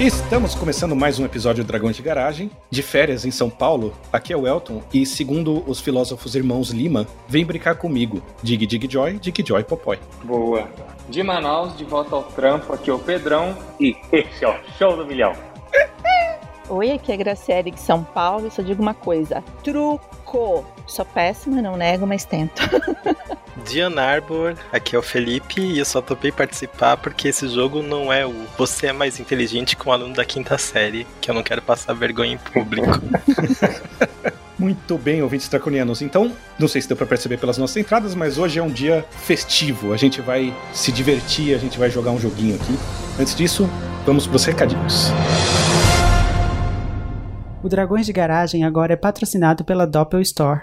Estamos começando mais um episódio do Dragões de Garagem, de férias em São Paulo. Aqui é o Elton e, segundo os filósofos irmãos Lima, vem brincar comigo. Dig Dig Joy, Dig Joy Popói. Boa. De Manaus, de volta ao trampo, aqui é o Pedrão e esse é o show do milhão. Oi, aqui é a Graciele de São Paulo e só digo uma coisa: truco. Sou péssima, não nego, mas tento. De Ann Arbor, aqui é o Felipe e eu só topei participar porque esse jogo não é o você é mais inteligente que um aluno da quinta série, que eu não quero passar vergonha em público. Muito bem, ouvintes draconianos. Então, não sei se deu pra perceber pelas nossas entradas, mas hoje é um dia festivo. A gente vai se divertir, a gente vai jogar um joguinho aqui. Antes disso, vamos pros recadinhos. O Dragões de Garagem agora é patrocinado pela Doppel Store,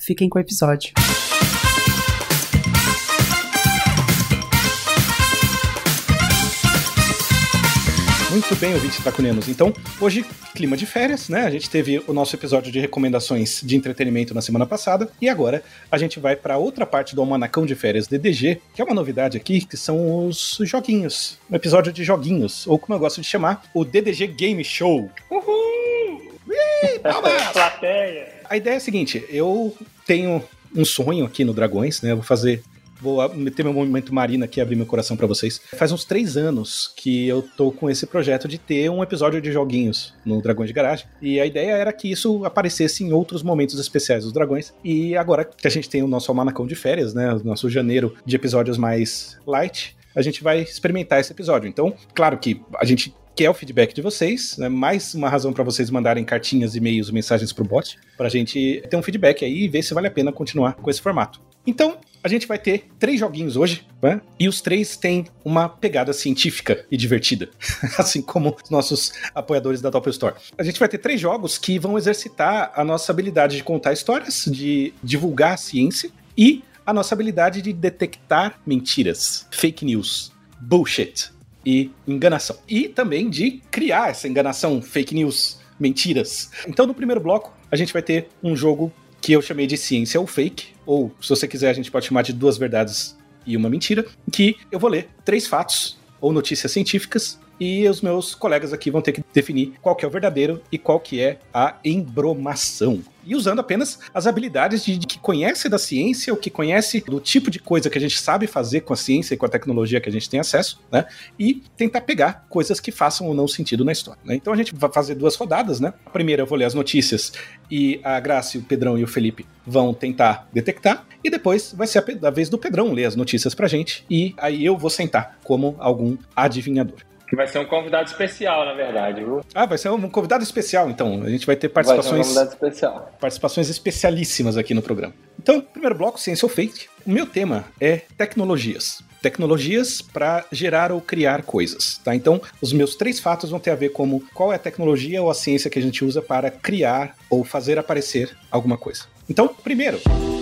Fiquem com o episódio. Muito bem, ouvintes draconianos. Então, hoje, clima de férias, né? A gente teve o nosso episódio de recomendações de entretenimento na semana passada e agora a gente vai para outra parte do Almanacão de Férias DDG, que é uma novidade aqui, que são os joguinhos. Um episódio de joguinhos, ou como eu gosto de chamar, o DDG Game Show. Uhul! Plateia. A ideia é a seguinte: eu tenho um sonho aqui no Dragões, né? Eu vou fazer. Vou meter meu movimento marina aqui e abrir meu coração pra vocês. Faz uns três anos que eu tô com esse projeto de ter um episódio de joguinhos no Dragões de Garagem. E a ideia era que isso aparecesse em outros momentos especiais dos Dragões. E agora que a gente tem o nosso almanacão de férias, né? O nosso janeiro de episódios mais light, a gente vai experimentar esse episódio. Então, claro que a gente quer o feedback de vocês, né? mais uma razão para vocês mandarem cartinhas, e-mails, mensagens pro bot, pra gente ter um feedback aí e ver se vale a pena continuar com esse formato. Então, a gente vai ter três joguinhos hoje, né? E os três têm uma pegada científica e divertida, assim como os nossos apoiadores da Doppel Store. A gente vai ter três jogos que vão exercitar a nossa habilidade de contar histórias, de divulgar a ciência e a nossa habilidade de detectar mentiras, fake news, bullshit e enganação. E também de criar essa enganação, fake news, mentiras. Então, no primeiro bloco, a gente vai ter um jogo que eu chamei de ciência ou fake, ou se você quiser, a gente pode chamar de duas verdades e uma mentira, que eu vou ler três fatos ou notícias científicas e os meus colegas aqui vão ter que definir qual que é o verdadeiro e qual que é a embromação. E usando apenas as habilidades de, de que conhece da ciência, o que conhece do tipo de coisa que a gente sabe fazer com a ciência e com a tecnologia que a gente tem acesso, né? E tentar pegar coisas que façam ou não sentido na história. Né? Então a gente vai fazer duas rodadas, né? A primeira eu vou ler as notícias e a Graça, o Pedrão e o Felipe vão tentar detectar. E depois vai ser a, a vez do Pedrão ler as notícias pra gente. E aí eu vou sentar como algum adivinhador. Vai ser um convidado especial, na verdade, viu? Ah, vai ser um convidado especial, então. A gente vai ter Vai ser um participações, convidado especial. participações especialíssimas aqui no programa. Então, primeiro bloco, ciência ou fake. O meu tema é tecnologias. Tecnologias para gerar ou criar coisas, tá? Então, os meus três fatos vão ter a ver como qual é a tecnologia ou a ciência que a gente usa para criar ou fazer aparecer alguma coisa. Então, primeiro, O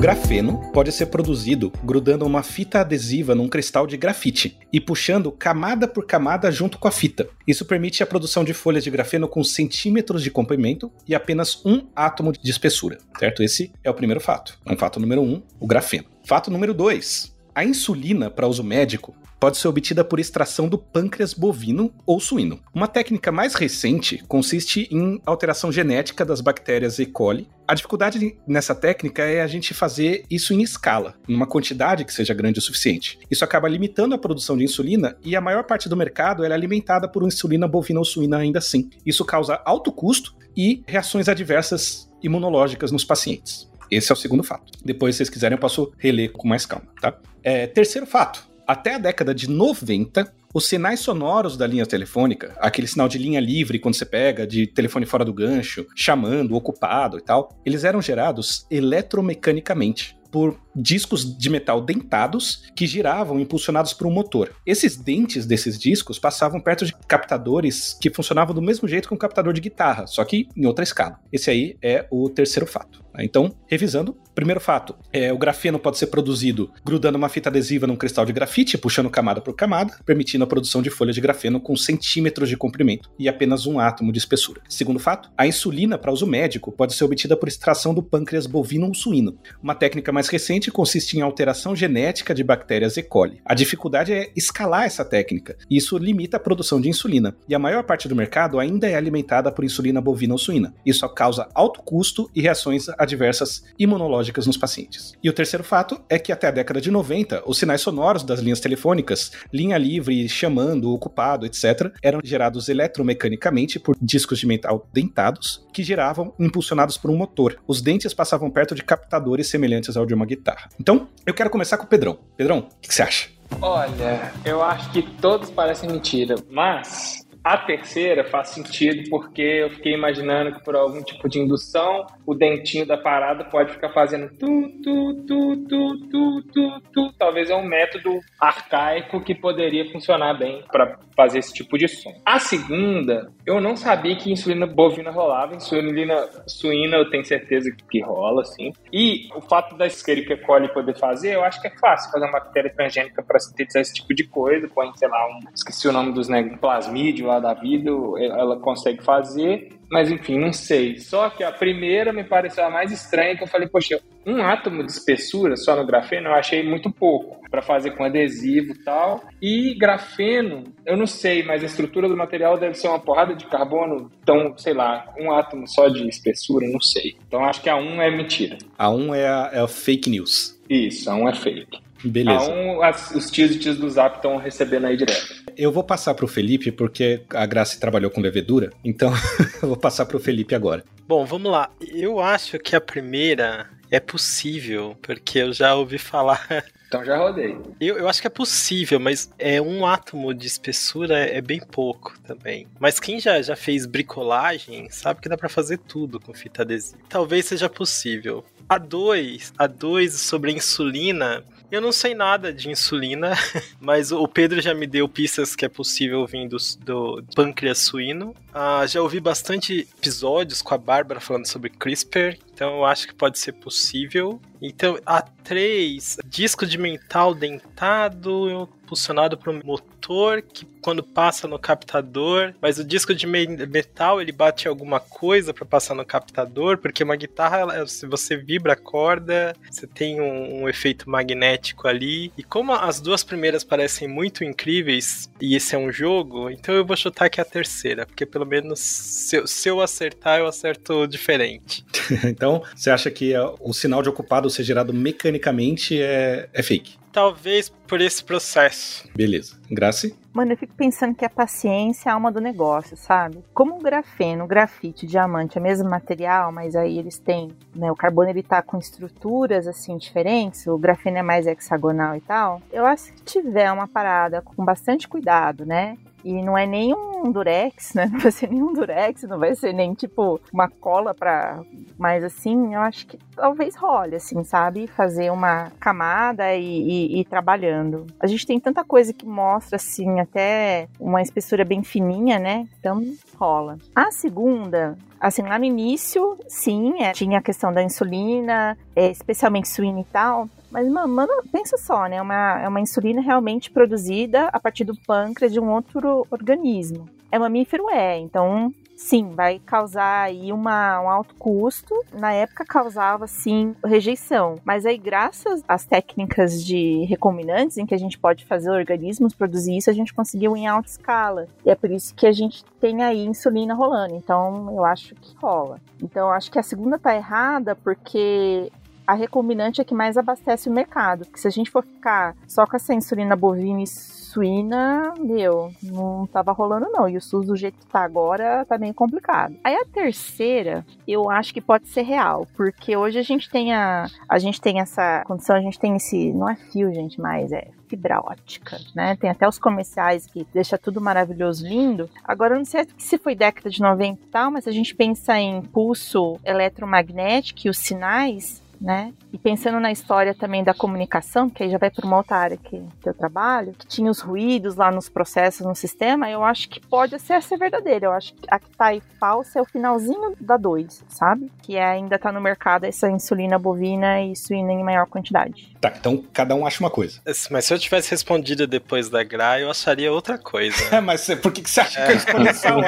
grafeno pode ser produzido grudando uma fita adesiva num cristal de grafite e puxando camada por camada junto com a fita. Isso permite a produção de folhas de grafeno com centímetros de comprimento e apenas um átomo de espessura, certo? Esse é o primeiro fato. É um fato número um, o grafeno. Fato número dois. A insulina para uso médico pode ser obtida por extração do pâncreas bovino ou suíno. Uma técnica mais recente consiste em alteração genética das bactérias E. coli. A dificuldade nessa técnica é a gente fazer isso em escala, numa quantidade que seja grande o suficiente. Isso acaba limitando a produção de insulina e a maior parte do mercado é alimentada por insulina bovina ou suína ainda assim. Isso causa alto custo e reações adversas imunológicas nos pacientes. Esse é o segundo fato. Depois, se vocês quiserem, eu posso reler com mais calma, tá? É, terceiro fato. Até a década de 90, os sinais sonoros da linha telefônica, aquele sinal de linha livre quando você pega, de telefone fora do gancho, chamando, ocupado e tal, eles eram gerados eletromecanicamente por discos de metal dentados que giravam impulsionados por um motor. Esses dentes desses discos passavam perto de captadores que funcionavam do mesmo jeito que um captador de guitarra, só que em outra escala. Esse aí é o terceiro fato. Então, revisando, primeiro fato, é, o grafeno pode ser produzido grudando uma fita adesiva num cristal de grafite, puxando camada por camada, permitindo a produção de folhas de grafeno com centímetros de comprimento e apenas um átomo de espessura. Segundo fato, a insulina para uso médico pode ser obtida por extração do pâncreas bovino ou suíno. Uma técnica mais recente consiste em alteração genética de bactérias E. coli. A dificuldade é escalar essa técnica, e isso limita a produção de insulina, e a maior parte do mercado ainda é alimentada por insulina bovina ou suína. Isso causa alto custo e reações adversas imunológicas nos pacientes. E o terceiro fato é que até a década de 90, os sinais sonoros das linhas telefônicas, linha livre, chamando, ocupado, etc., eram gerados eletromecanicamente por discos de metal dentados que giravam impulsionados por um motor. Os dentes passavam perto de captadores semelhantes ao de uma guitarra. Então, eu quero começar com o Pedrão. Pedrão, o que você acha? Olha, eu acho que todos parecem mentira, mas a terceira faz sentido porque eu fiquei imaginando que por algum tipo de indução, o dentinho da parada pode ficar fazendo tu, tu, tu, tu, tu, tu, tu. Talvez é um método arcaico que poderia funcionar bem para fazer esse tipo de som. A segunda, eu não sabia que insulina bovina rolava, insulina suína eu tenho certeza que rola, sim. E o fato da Escherichia coli poder fazer, eu acho que é fácil fazer uma bactéria transgênica para sintetizar esse tipo de coisa, põe, sei lá, um, esqueci o nome dos negros, plasmídio lá da vida, ela consegue fazer, mas enfim, não sei. Só que a primeira me pareceu a mais estranha, que eu falei, poxa, um átomo de espessura só no grafeno eu achei muito pouco para fazer com adesivo e tal. E grafeno, eu não sei, mas a estrutura do material deve ser uma porrada de carbono, então, sei lá, um átomo só de espessura, não sei. Então acho que a 1 é mentira. A 1 é a, é a fake news. Isso, a 1 é fake. Beleza. A 1, as, os tios e tios do Zap estão recebendo aí direto. Eu vou passar pro Felipe, porque a Graça trabalhou com levedura, então eu vou passar pro Felipe agora. Bom, vamos lá. Eu acho que a primeira é possível, porque eu já ouvi falar. Então já rodei. Eu, eu acho que é possível, mas é um átomo de espessura é bem pouco também. Mas quem já, já fez bricolagem sabe que dá para fazer tudo com fita adesiva. Talvez seja possível. A 2, a 2 sobre a insulina, eu não sei nada de insulina, mas o Pedro já me deu pistas que é possível vindo do, do pâncreas suíno. Ah, já ouvi bastante episódios com a Bárbara falando sobre CRISPR, então eu acho que pode ser possível. Então, a 3, disco de mental dentado, impulsionado por um motor que quando passa no captador, mas o disco de metal ele bate alguma coisa para passar no captador, porque uma guitarra, ela, se você vibra a corda, você tem um, um, efeito magnético ali. E como as duas primeiras parecem muito incríveis e esse é um jogo, então eu vou chutar que é a terceira, porque pelo menos se eu, se eu acertar, eu acerto diferente. então, você acha que o sinal de ocupado ser gerado mecanicamente é, é fake? Talvez por esse processo. Beleza. Grace? Mano, eu fico pensando que a paciência é a alma do negócio, sabe? Como o grafeno, o grafite, o diamante é o mesmo material, mas aí eles têm, né, o carbono ele tá com estruturas assim diferentes, o grafeno é mais hexagonal e tal. Eu acho que tiver uma parada com bastante cuidado, né? E não é nem um durex, né? Não vai ser nem um durex, não vai ser nem tipo uma cola pra. Mas assim, eu acho que talvez role, assim, sabe? Fazer uma camada e, e, e ir trabalhando. A gente tem tanta coisa que mostra, assim, até uma espessura bem fininha, né? Então rola. A segunda, assim, lá no início, sim, é, tinha a questão da insulina, é, especialmente suína e tal, mas, mano, pensa só, né? Uma, é uma insulina realmente produzida a partir do pâncreas de um outro organismo. É mamífero? É. Então, sim, vai causar aí uma, um alto custo. Na época causava, sim, rejeição. Mas aí, graças às técnicas de recombinantes, em que a gente pode fazer organismos produzir isso, a gente conseguiu em alta escala. E é por isso que a gente tem aí insulina rolando. Então, eu acho que rola. Então, eu acho que a segunda tá errada porque a recombinante é que mais abastece o mercado. Porque se a gente for ficar só com essa insulina bovina e suína, meu, não tava rolando não. E o SUS do jeito que tá agora tá bem complicado. Aí a terceira, eu acho que pode ser real, porque hoje a gente tem a, a gente tem essa condição, a gente tem esse, não é fio, gente, mas é fibra ótica, né? Tem até os comerciais que deixa tudo maravilhoso, lindo. Agora, eu não sei se foi década de 90 e tal, mas a gente pensa em pulso eletromagnético e os sinais, né? E pensando na história também da comunicação, que aí já vai para uma outra área que, que eu trabalho, que tinha os ruídos lá nos processos, no sistema, eu acho que pode ser, ser verdadeira. Eu acho que a que tá aí falsa é o finalzinho da 2, sabe? Que é, ainda tá no mercado essa insulina bovina e suína em maior quantidade. Tá, então cada um acha uma coisa. Mas se eu tivesse respondido depois da Gra, eu acharia outra coisa. É, mas por que, que você acha que eu escolhi essa?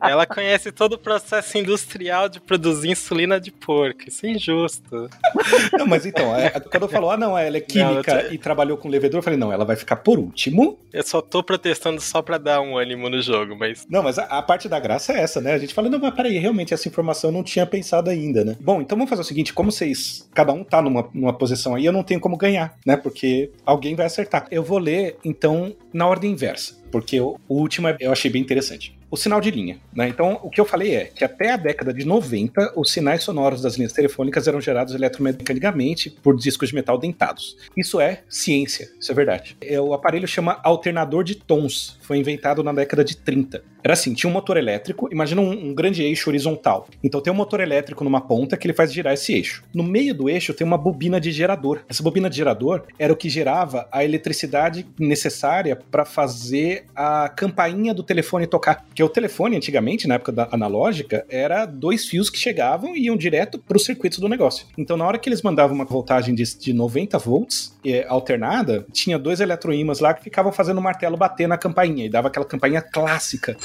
Ela conhece todo o processo industrial de produzir insulina de porco. Isso é injusto. Não, mas então, é, quando eu falo, ah, não, ela é química Não, tô- e trabalhou com levedor, eu falei, não, ela vai ficar por último. Eu só tô protestando só pra dar um ânimo no jogo, mas. Não, mas a, a parte da graça é essa, né? A gente fala, não, mas peraí, realmente essa informação eu não tinha pensado ainda, né? Bom, então vamos fazer o seguinte: como vocês, cada um tá numa, numa posição aí, eu não tenho como ganhar, né? Porque alguém vai acertar. Eu vou ler, então, na ordem inversa, porque o, o último é- eu achei bem interessante. O sinal de linha, né? Então, o que eu falei é que até a década de 90, os sinais sonoros das linhas telefônicas eram gerados eletromecanicamente por discos de metal dentados. Isso é ciência, isso é verdade. É, o aparelho chama alternador de tons, foi inventado na década de 30. Era assim, tinha um motor elétrico, imagina um, um grande eixo horizontal. Então tem um motor elétrico numa ponta que ele faz girar esse eixo. No meio do eixo tem uma bobina de gerador. Essa bobina de gerador era o que gerava a eletricidade necessária para fazer a campainha do telefone tocar. Porque o telefone, antigamente, na época da analógica, era dois fios que chegavam e iam direto para os circuitos do negócio. Então, na hora que eles mandavam uma voltagem de, de 90 volts eh, alternada, tinha dois eletroímãs lá que ficavam fazendo o martelo bater na campainha e dava aquela campainha clássica.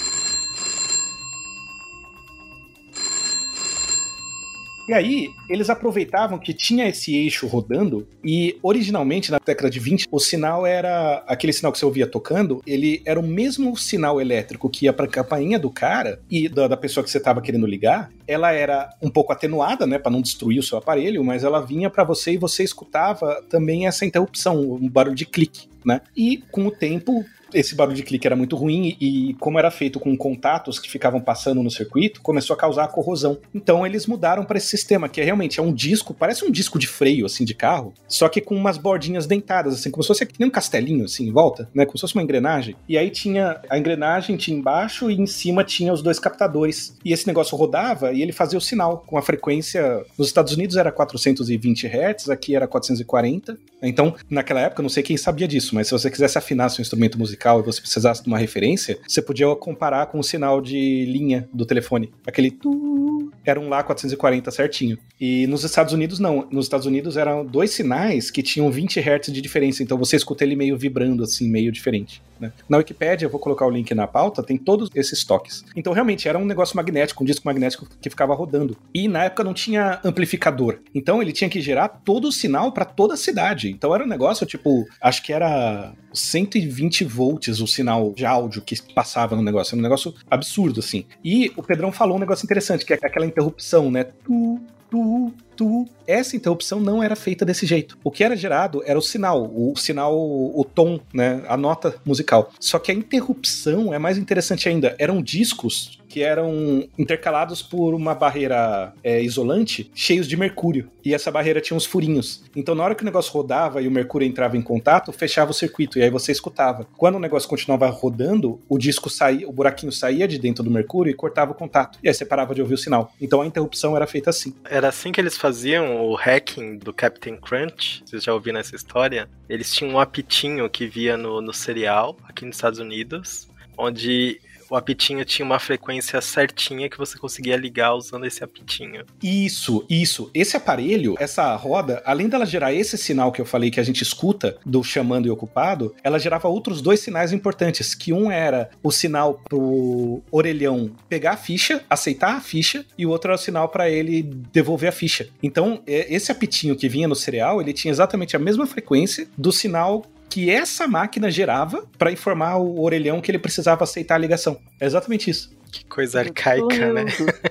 E aí, eles aproveitavam que tinha esse eixo rodando, e originalmente, na década de 20, o sinal era aquele sinal que você ouvia tocando, ele era o mesmo sinal elétrico que ia pra campainha do cara e da, da pessoa que você tava querendo ligar. Ela era um pouco atenuada, né, para não destruir o seu aparelho, mas ela vinha para você e você escutava também essa interrupção, um barulho de clique, né? E com o tempo, esse barulho de clique era muito ruim e, como era feito com contatos que ficavam passando no circuito, começou a causar corrosão. Então eles mudaram para esse sistema, que é realmente é um disco, parece um disco de freio, assim, de carro, só que com umas bordinhas dentadas, assim, como se fosse nem um castelinho, assim, em volta, né? Como se fosse uma engrenagem. E aí tinha a engrenagem, tinha embaixo e em cima tinha os dois captadores. E esse negócio rodava e ele fazia o sinal com a frequência. Nos Estados Unidos era 420 Hz, aqui era 440. Então, naquela época, não sei quem sabia disso, mas se você quisesse afinar seu instrumento musical e você precisasse de uma referência, você podia comparar com o sinal de linha do telefone. Aquele tu era um lá 440 certinho. E nos Estados Unidos não. Nos Estados Unidos eram dois sinais que tinham 20 Hz de diferença, então você escuta ele meio vibrando assim, meio diferente. Né? Na Wikipédia, eu vou colocar o link na pauta, tem todos esses toques. Então realmente era um negócio magnético, um disco magnético que ficava rodando. E na época não tinha amplificador. Então ele tinha que gerar todo o sinal para toda a cidade. Então era um negócio tipo, acho que era 120 volts o sinal de áudio que passava no negócio. Era um negócio absurdo, assim. E o Pedrão falou um negócio interessante, que é aquela interrupção, né? Tu, tu, tu. Essa interrupção não era feita desse jeito. O que era gerado era o sinal, o sinal, o tom, né? A nota musical. Só que a interrupção é mais interessante ainda. Eram discos que eram intercalados por uma barreira é, isolante cheios de mercúrio. E essa barreira tinha uns furinhos. Então, na hora que o negócio rodava e o mercúrio entrava em contato, fechava o circuito e aí você escutava. Quando o negócio continuava rodando, o disco saía, o buraquinho saía de dentro do mercúrio e cortava o contato. E aí você parava de ouvir o sinal. Então a interrupção era feita assim. Era assim que eles faziam o hacking do Captain Crunch. Vocês já ouviram essa história? Eles tinham um apitinho que via no, no cereal, aqui nos Estados Unidos, onde o apitinho tinha uma frequência certinha que você conseguia ligar usando esse apitinho. Isso, isso. Esse aparelho, essa roda, além dela gerar esse sinal que eu falei que a gente escuta do chamando e ocupado, ela gerava outros dois sinais importantes, que um era o sinal pro orelhão pegar a ficha, aceitar a ficha, e o outro era o sinal para ele devolver a ficha. Então, é, esse apitinho que vinha no cereal, ele tinha exatamente a mesma frequência do sinal que essa máquina gerava para informar o orelhão que ele precisava aceitar a ligação. É exatamente isso. Que coisa arcaica, né?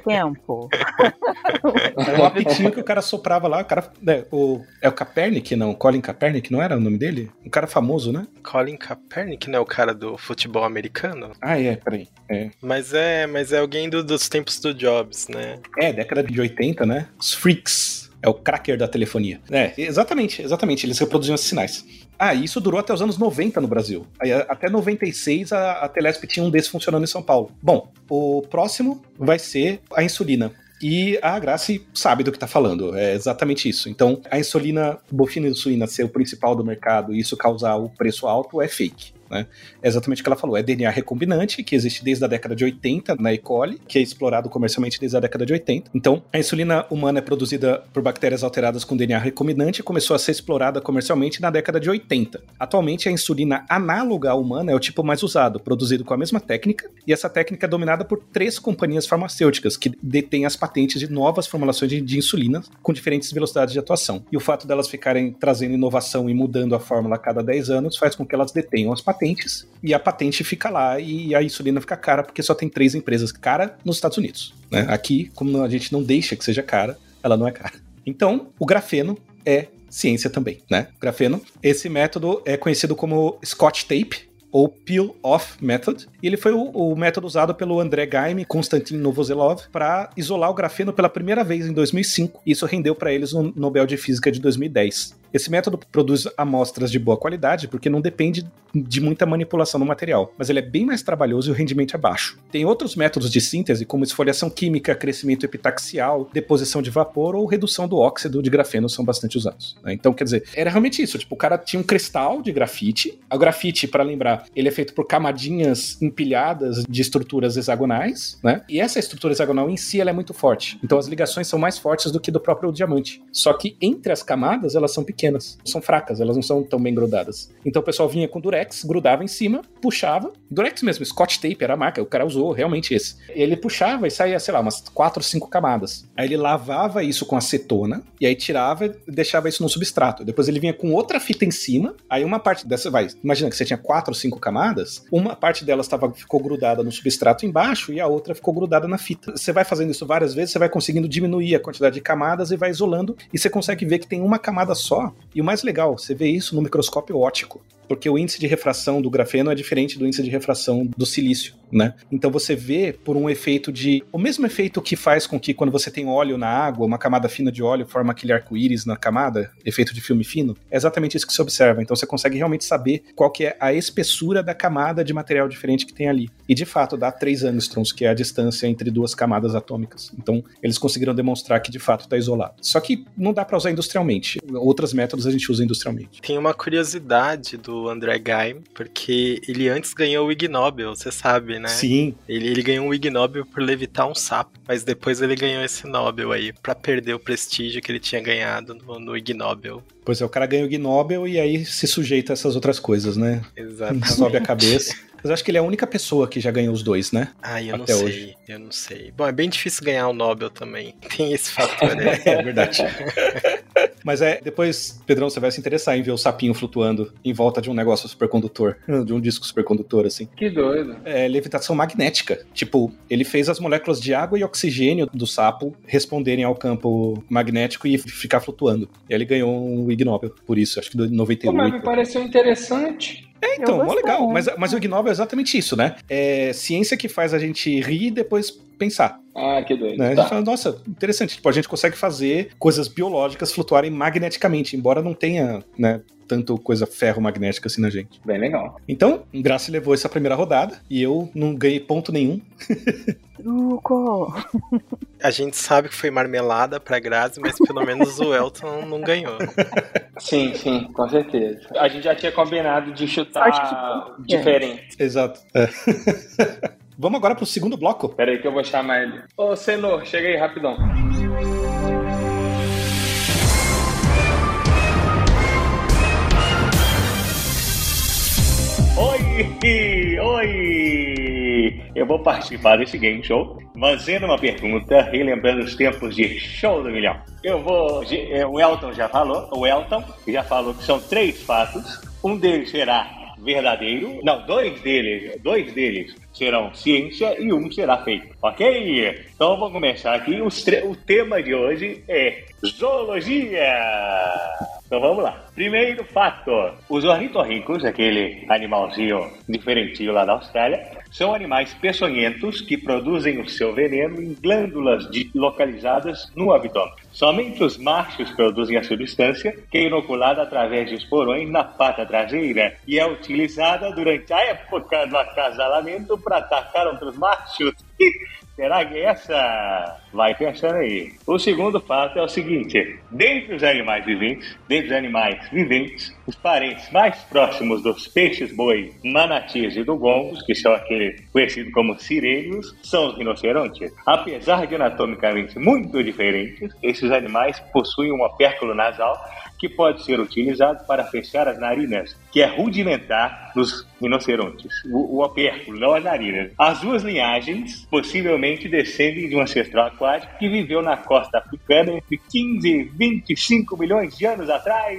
tempo. Era um apitinho que o cara soprava lá, o cara. né, o, é o Kaepernick, não? Colin Kaepernick, não era o nome dele? Um cara famoso, né? Colin Kaepernick, não é o cara do futebol americano? Ah, é, peraí. É, Mas é, mas é alguém do- dos tempos do Jobs, né? é década de 80, né? Os Freaks. É o cracker da telefonia. É, exatamente, exatamente. Eles reproduziam esses sinais. Ah, isso durou até os anos 90 no Brasil. Aí, até 96 a, a Telesp tinha um desses funcionando em São Paulo. Bom, o próximo vai ser a insulina. E a Grace sabe do que tá falando, é exatamente isso. Então, a insulina, bovina e suína ser o principal do mercado e isso causar o preço alto é fake. Né? É exatamente o que ela falou. É DNA recombinante, que existe desde a década de 80 na E. coli, que é explorado comercialmente desde a década de 80. Então, a insulina humana é produzida por bactérias alteradas com DNA recombinante e começou a ser explorada comercialmente na década de 80. Atualmente, a insulina análoga à humana é o tipo mais usado, produzido com a mesma técnica, e essa técnica é dominada por três companhias farmacêuticas que detêm as patentes de novas formulações de, de insulina com diferentes velocidades de atuação. E o fato delas ficarem trazendo inovação e mudando a fórmula a cada 10 anos faz com que elas detenham as patentes e a patente fica lá e a insulina fica cara porque só tem três empresas cara nos Estados Unidos. né? Aqui, como a gente não deixa que seja cara, ela não é cara. Então, o grafeno é ciência também, né? Grafeno. Esse método é conhecido como Scotch Tape ou Peel-Off Method, e ele foi o, o método usado pelo André Gaime e Konstantin Novoselov para isolar o grafeno pela primeira vez em 2005. Isso rendeu para eles o Nobel de Física de 2010. Esse método produz amostras de boa qualidade porque não depende de muita manipulação no material, mas ele é bem mais trabalhoso e o rendimento é baixo. Tem outros métodos de síntese, como esfoliação química, crescimento epitaxial, deposição de vapor ou redução do óxido de grafeno são bastante usados. né? Então, quer dizer, era realmente isso. Tipo, o cara tinha um cristal de grafite. O grafite, para lembrar, ele é feito por camadinhas empilhadas de estruturas hexagonais, né? E essa estrutura hexagonal em si ela é muito forte. Então as ligações são mais fortes do que do próprio diamante. Só que entre as camadas elas são pequenas, são fracas, elas não são tão bem grudadas. Então o pessoal vinha com durex, grudava em cima, puxava, durex mesmo, Scotch tape era a marca, o cara usou realmente esse. Ele puxava e saía, sei lá, umas quatro, cinco camadas. Aí ele lavava isso com acetona e aí tirava e deixava isso no substrato. Depois ele vinha com outra fita em cima, aí uma parte dessa vai, imagina que você tinha quatro ou cinco camadas, uma parte delas tava, ficou grudada no substrato embaixo e a outra ficou grudada na fita. Você vai fazendo isso várias vezes, você vai conseguindo diminuir a quantidade de camadas e vai isolando e você consegue ver que tem uma camada só. E o mais legal, você vê isso no microscópio óptico porque o índice de refração do grafeno é diferente do índice de refração do silício, né? Então você vê por um efeito de. O mesmo efeito que faz com que quando você tem óleo na água, uma camada fina de óleo forma aquele arco-íris na camada, efeito de filme fino, é exatamente isso que se observa. Então você consegue realmente saber qual que é a espessura da camada de material diferente que tem ali. E de fato dá 3 angstroms, que é a distância entre duas camadas atômicas. Então eles conseguiram demonstrar que de fato está isolado. Só que não dá para usar industrialmente. Outros métodos a gente usa industrialmente. Tem uma curiosidade do André Geim, porque ele antes ganhou o Ig Nobel, você sabe, né? Sim, Ele, ele ganhou o Ig Nobel por levitar um sapo, mas depois ele ganhou esse Nobel aí, pra perder o prestígio que ele tinha ganhado no, no Ig Nobel. pois é, o cara ganha o Ig Nobel e aí se sujeita a essas outras coisas, né? Exatamente. Sobe a cabeça. Mas eu acho que ele é a única pessoa que já ganhou os dois, né? Ai, eu não Até sei, hoje. eu não sei. Bom, é bem difícil ganhar o Nobel também. Tem esse fator, né? É verdade. Mas é, depois, Pedrão, você vai se interessar em ver o sapinho flutuando em volta de um negócio supercondutor, de um disco supercondutor, assim. Que doido. É levitação magnética. Tipo, ele fez as moléculas de água e oxigênio do sapo responderem ao campo magnético e ficar flutuando. E aí ele ganhou um Ig Nobel por isso, acho que do Pô, 98. mas me pareceu interessante. É, então, mó legal. Mas, mas o Ig Nobel é exatamente isso, né? É ciência que faz a gente rir e depois pensar. Ah, que doido. Né? A gente Tá. fala, nossa, interessante. Tipo, a gente consegue fazer coisas biológicas flutuarem magneticamente, embora não tenha, né, tanto coisa ferro-magnética assim na gente. Bem legal. Então, Graça levou essa primeira rodada e eu não ganhei ponto nenhum. Truco! A gente sabe que foi marmelada pra Grazi, mas pelo menos o Elton não ganhou. Sim, sim, com certeza. A gente já tinha combinado de chutar que- diferente. Exato. É. Vamos agora pro segundo bloco. Pera aí que eu vou chamar ele. Ô, Senor, chega aí rapidão. Oi! Eu vou participar desse game show fazendo uma pergunta, relembrando os tempos de show do milhão. Eu vou. eh, O Elton já falou, o Elton já falou que são três fatos. Um deles será verdadeiro. Não, dois deles, dois deles serão ciência e um será fake. Ok? Então vamos começar aqui. o tema de hoje é zoologia. Então vamos lá. Primeiro fato: os ornitorrincos, aquele animalzinho diferentinho lá da Austrália, são animais peçonhentos que produzem o seu veneno em glândulas localizadas no abdômen. Somente os machos produzem a substância, que é inoculada através de esporões na pata traseira e é utilizada durante a época do acasalamento para atacar outros machos. Será que essa? Vai pensando aí. O segundo fato é o seguinte: dentre os animais viventes, dentre os animais viventes, os parentes mais próximos dos peixes boi, manatis e dugongos, que são aqueles conhecidos como sirênios, são os rinocerontes. Apesar de anatomicamente muito diferentes, esses animais possuem um opérculo nasal que pode ser utilizado para fechar as narinas, que é rudimentar nos rinocerontes. O, o opérculo, não as narinas. As duas linhagens possivelmente descendem de um ancestral aquático que viveu na costa africana entre 15 e 25 milhões de anos atrás.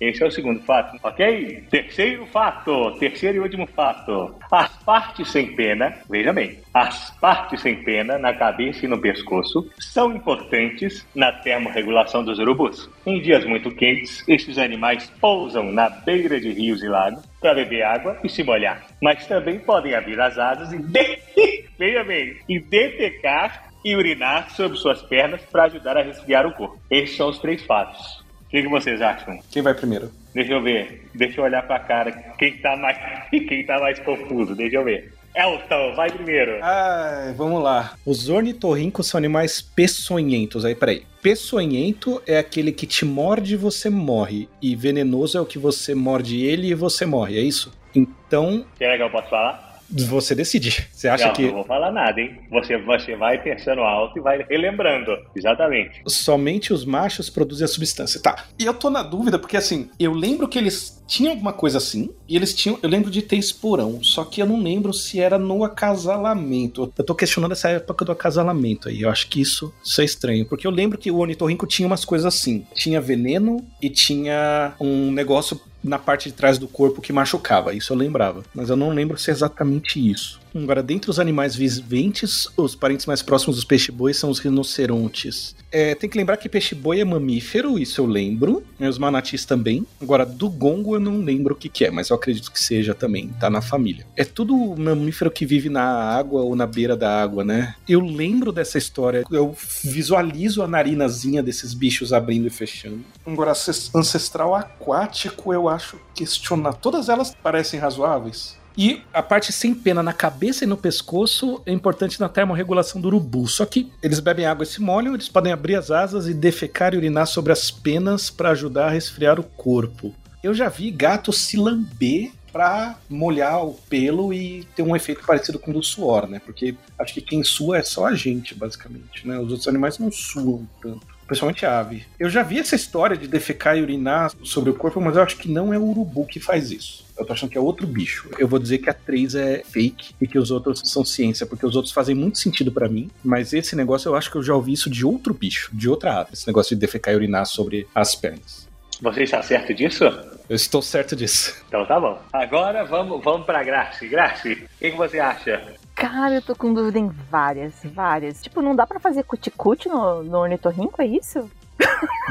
Esse é o segundo fato, ok? Terceiro fato, terceiro e último fato. As partes sem pena, veja bem, as partes sem pena na cabeça e no pescoço são importantes na termorregulação dos urubus. Em dias muito quentes, estes animais pousam na beira de rios e lagos para beber água e se molhar. Mas também podem abrir as asas e, de... veja bem, e defecar e urinar sobre suas pernas para ajudar a resfriar o corpo. Esses são os três fatos. O que, vocês acham? Quem vai primeiro? Deixa eu ver. Deixa eu olhar pra cara. Quem tá mais, quem tá mais confuso? Deixa eu ver. Elton, vai primeiro. Ah, vamos lá. Os ornitorrincos são animais peçonhentos. Aí, peraí. Peçonhento é aquele que te morde e você morre. E venenoso é o que você morde ele e você morre, é isso? Então. Será que eu posso falar? Você decide. Você acha não, que. Não vou falar nada, hein? Você, você vai pensando alto e vai relembrando. Exatamente. Somente os machos produzem a substância. Tá. E eu tô na dúvida, porque assim, eu lembro que eles tinham alguma coisa assim, e eles tinham. Eu lembro de ter esporão, só que eu não lembro se era no acasalamento. Eu tô questionando essa época do acasalamento aí. Eu acho que isso, isso é estranho, porque eu lembro que o ornitorrinco tinha umas coisas assim. Tinha veneno e tinha um negócio na parte de trás do corpo que machucava. Isso eu lembrava. Mas eu não lembro se é exatamente isso. Agora, dentre os animais viventes, os parentes mais próximos dos peixe-boi são os rinocerontes. É, tem que lembrar que peixe-boi é mamífero, isso eu lembro. E os manatis também. Agora, do gongo eu não lembro o que, que é, mas eu acredito que seja também, tá na família. É tudo mamífero que vive na água ou na beira da água, né? Eu lembro dessa história, eu visualizo a narinazinha desses bichos abrindo e fechando. Agora, ancestral aquático, eu acho questionar. Todas elas parecem razoáveis. E a parte sem pena na cabeça e no pescoço é importante na termorregulação do urubu. Só que eles bebem água e se molham, eles podem abrir as asas e defecar e urinar sobre as penas para ajudar a resfriar o corpo. Eu já vi gato se lamber para molhar o pelo e ter um efeito parecido com o do suor, né? Porque acho que quem sua é só a gente, basicamente, né? Os outros animais não suam tanto principalmente ave. Eu já vi essa história de defecar e urinar sobre o corpo, mas eu acho que não é o urubu que faz isso. Eu tô achando que é outro bicho. Eu vou dizer que a 3 é fake e que os outros são ciência, porque os outros fazem muito sentido para mim, mas esse negócio eu acho que eu já ouvi isso de outro bicho, de outra ave, esse negócio de defecar e urinar sobre as pernas. Você está certo disso? Eu estou certo disso. Então tá bom. Agora vamos, vamos pra Grace. Grace, o que, que você acha? Cara, eu tô com dúvida em várias, várias. Tipo, não dá para fazer cuticute no, no ornitorrinco, é isso?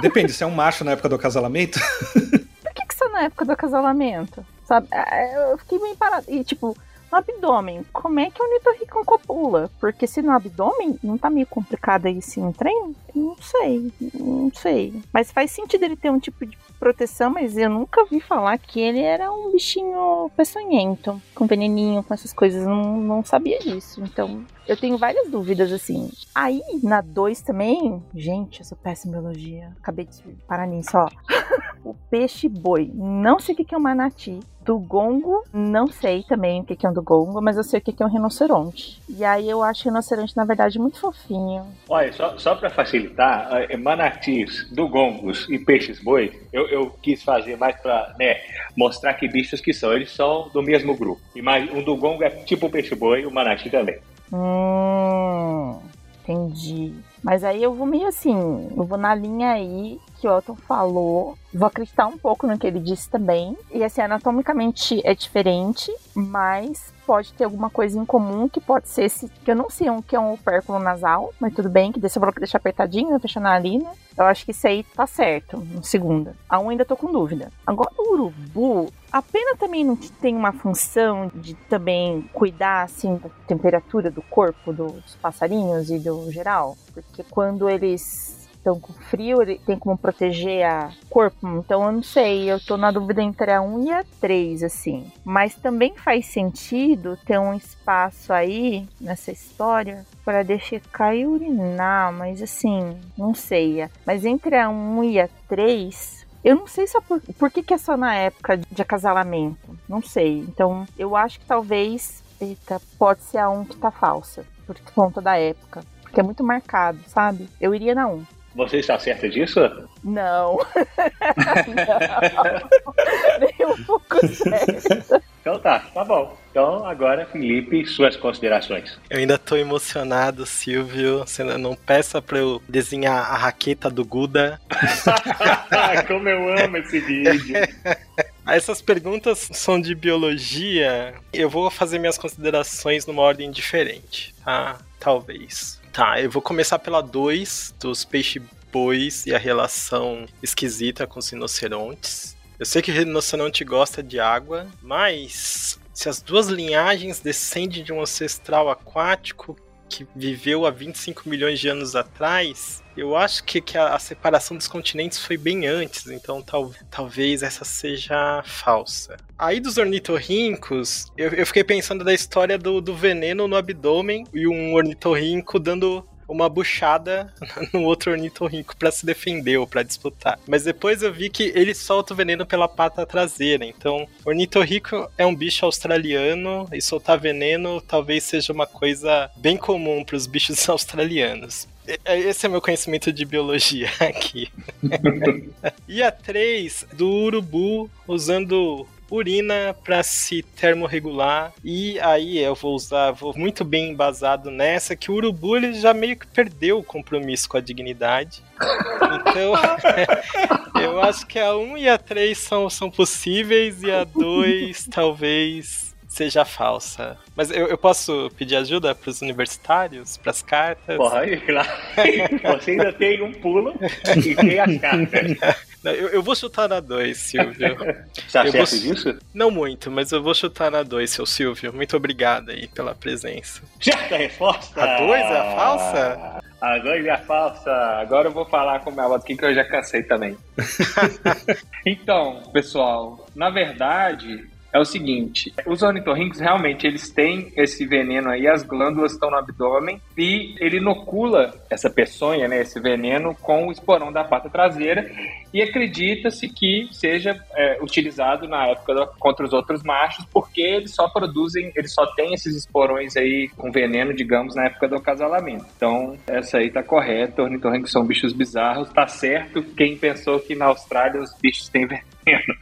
Depende, se é um macho na época do acasalamento. Por que, que só na época do acasalamento? Sabe? É, eu fiquei bem parado. E, tipo, no abdômen, como é que o ornitorrinco copula? Porque se no abdômen não tá meio complicado aí esse trem? Não sei, não sei. Mas faz sentido ele ter um tipo de proteção, mas eu nunca vi falar que ele era um bichinho peçonhento, com veneninho, com essas coisas. Não, não sabia disso. Então, eu tenho várias dúvidas, assim. Aí, na 2 também, gente, sou péssima biologia. Acabei de parar nisso, ó. o peixe boi. Não sei o que é um manati. Do gongo, não sei também o que é um do gongo, mas eu sei o que é um rinoceronte. E aí eu acho o rinoceronte, na verdade, muito fofinho. Olha, só, só para facilitar, é, manatis, dugongos e peixes boi, eu, eu quis fazer mais para né, mostrar que bichos que são. Eles são do mesmo grupo. E mais, um dugongo é tipo o peixe boi e o manati também. Hum. Entendi. Mas aí eu vou meio assim, eu vou na linha aí que o Elton falou. Vou acreditar um pouco no que ele disse também. E assim, anatomicamente é diferente, mas pode ter alguma coisa em comum que pode ser esse. Que eu não sei o que é um opérculo nasal, mas tudo bem, que você falou que apertadinho, né, fechando a narina. Eu acho que isso aí tá certo, segunda. A um ainda tô com dúvida. Agora, o urubu, a pena também não tem uma função de também cuidar, assim, da temperatura do corpo dos passarinhos e do geral? Porque quando eles estão com frio, ele tem como proteger a corpo. Então eu não sei, eu tô na dúvida entre a 1 e a 3, assim. Mas também faz sentido ter um espaço aí nessa história para deixar cair urinar, mas assim, não sei. Mas entre a 1 e a 3, eu não sei só por, por que, que é só na época de acasalamento. Não sei. Então, eu acho que talvez. Eita, pode ser a 1 que tá falsa. Por conta da época. Porque é muito marcado, sabe? Eu iria na 1. Você está certa disso? Não. não. Nem um pouco certa. Então tá, tá bom. Então agora, Felipe, suas considerações. Eu ainda tô emocionado, Silvio. Você não peça pra eu desenhar a raqueta do Guda. Como eu amo esse vídeo. Essas perguntas são de biologia. Eu vou fazer minhas considerações numa ordem diferente, tá? Talvez. Tá, eu vou começar pela 2 dos peixe bois e a relação esquisita com os rinocerontes. Eu sei que o rinoceronte gosta de água, mas se as duas linhagens descendem de um ancestral aquático que viveu há 25 milhões de anos atrás, eu acho que, que a, a, separação dos continentes foi bem antes, então tal, talvez essa seja falsa. Aí dos ornitorrincos, eu, eu fiquei pensando da história do, do veneno no abdômen e um ornitorrinco dando uma buchada no outro ornitorrinco para se defender ou para disputar. Mas depois eu vi que ele solta o veneno pela pata traseira. Então, ornitorrinco é um bicho australiano e soltar veneno talvez seja uma coisa bem comum para os bichos australianos. Esse é meu conhecimento de biologia aqui. e a 3 do urubu usando urina para se termorregular. E aí eu vou usar, vou muito bem embasado nessa, que o urubu ele já meio que perdeu o compromisso com a dignidade. Então, eu acho que a 1 e a 3 são, são possíveis e a 2 talvez seja falsa. Mas eu, eu posso pedir ajuda para os universitários, para as cartas? Pode, claro. Você ainda tem um pulo e tem as cartas. Eu, eu vou chutar na 2, Silvio. Você acha vou... disso? Não muito, mas eu vou chutar na 2, seu Silvio. Muito obrigado aí pela presença. Certa resposta! A 2 é a falsa? A 2 é a falsa. Agora eu vou falar com minha voz aqui que eu já cansei também. então, pessoal, na verdade, é o seguinte: os ornitorrincos realmente eles têm esse veneno aí, as glândulas estão no abdômen e ele inocula essa peçonha, né, esse veneno com o esporão da pata traseira e acredita-se que seja é, utilizado na época contra os outros machos porque eles só produzem, eles só têm esses esporões aí com veneno, digamos, na época do acasalamento. Então, essa aí tá correta, ornitorrincos são bichos bizarros, tá certo quem pensou que na Austrália os bichos têm veneno.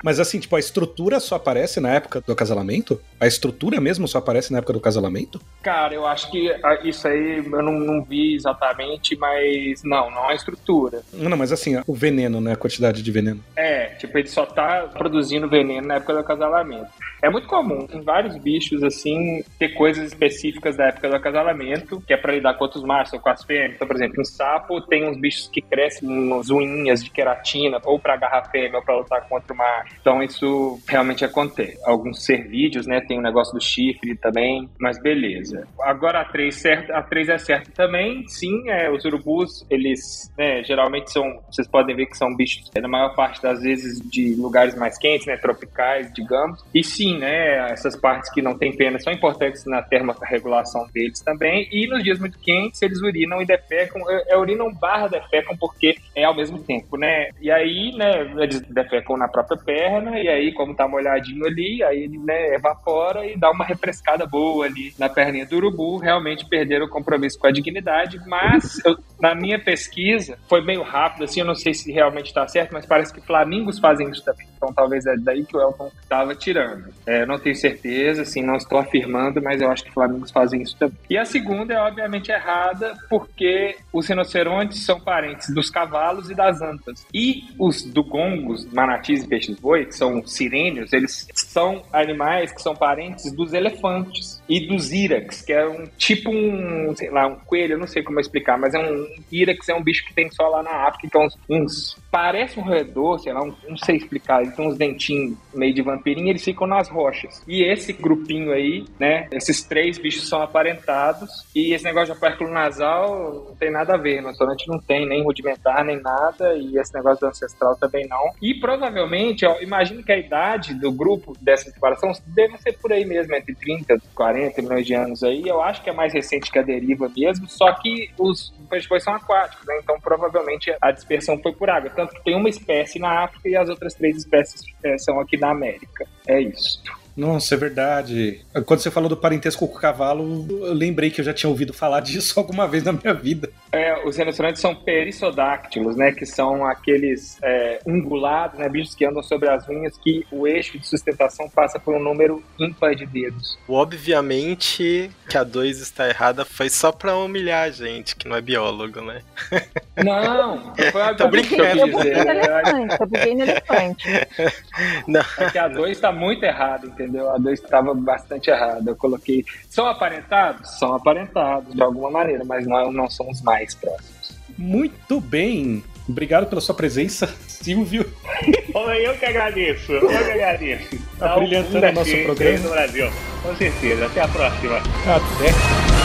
Mas assim, tipo, a estrutura só aparece na época do acasalamento? A estrutura mesmo só aparece na época do casalamento? Cara, eu acho que ah, isso aí eu não, não vi exatamente, mas não, não a estrutura. Não, mas assim, o veneno, né? A quantidade de veneno. É, tipo, ele só tá produzindo veneno na época do acasalamento. É muito comum em vários bichos, assim, ter coisas específicas da época do acasalamento, que é para lidar com outros machos ou com as fêmeas. Então, por exemplo, em sapo tem uns bichos que crescem umas unhas de queratina, ou para agarrar fêmea ou para lutar contra o macho. Então, isso realmente acontece. Alguns cervídeos, né, tem o negócio do chifre também, mas beleza. Agora a 3, certo, a 3 é certa também, sim, é, os urubus, eles, né, geralmente são, vocês podem ver que são bichos, na maior parte das vezes, de lugares mais quentes, né, tropicais, digamos. E sim, sim, né, essas partes que não têm pena são importantes na termorregulação deles também. E nos dias muito quentes, eles urinam e defecam. É, é, urinam barra defecam porque é ao mesmo tempo, né? E aí, né, eles defecam na própria perna, e aí, como tá molhadinho ali, aí ele né, evapora e dá uma refrescada boa ali na perninha do urubu. Realmente perderam o compromisso com a dignidade, mas eu, na minha pesquisa, foi meio rápido, assim, eu não sei se realmente está certo, mas parece que flamingos fazem isso também. Então talvez é daí que o Elton estava tirando. É, não tenho certeza, assim, não estou afirmando, mas eu acho que flamingos fazem isso também. E a segunda é obviamente errada, porque os rinocerontes são parentes dos cavalos e das antas. E os dugongos, manatis e peixes-boi, que são sirênios, eles são animais que são parentes dos elefantes e dos irax, que é um tipo um, sei lá, um coelho, eu não sei como explicar, mas é um irax é um bicho que tem só lá na África, então uns, uns parece um roedor, sei lá, um, não sei explicar, tem uns dentinhos meio de vampirinho, eles ficam nas rochas. E esse grupinho aí, né, esses três bichos são aparentados e esse negócio de opérculo nasal não tem nada a ver, no restaurante não tem nem rudimentar nem nada e esse negócio do ancestral também não. E provavelmente, ó, imagino que a idade do grupo dessa separação deve ser por aí mesmo, entre 30 e 40 milhões de anos aí. Eu acho que é mais recente que a deriva mesmo, só que os peixes são aquáticos, né? Então provavelmente a dispersão foi por água. Tanto que tem uma espécie na África e as outras três espécies é, são aqui na América. É isso. Nossa, é verdade. Quando você falou do parentesco com o cavalo, eu lembrei que eu já tinha ouvido falar disso alguma vez na minha vida. É, os rinocerontes são perissodáctilos, né? Que são aqueles é, ungulados, né? Bichos que andam sobre as unhas, que o eixo de sustentação passa por um número ímpar de dedos. Obviamente que a 2 está errada foi só pra humilhar a gente, que não é biólogo, né? Não, foi a Tô brincando. Eu buguei no elefante, eu buguei no elefante. Não. É que a 2 está muito errada, entendeu? A 2 estava bastante errada. Eu coloquei. São aparentados? São aparentados, de alguma maneira, mas não, não são os mais próximos. Muito bem. Obrigado pela sua presença, Silvio. Eu que agradeço, eu que agradeço. Tá brilhantando da o nosso programa. no Brasil. Com certeza. Até a próxima. Até.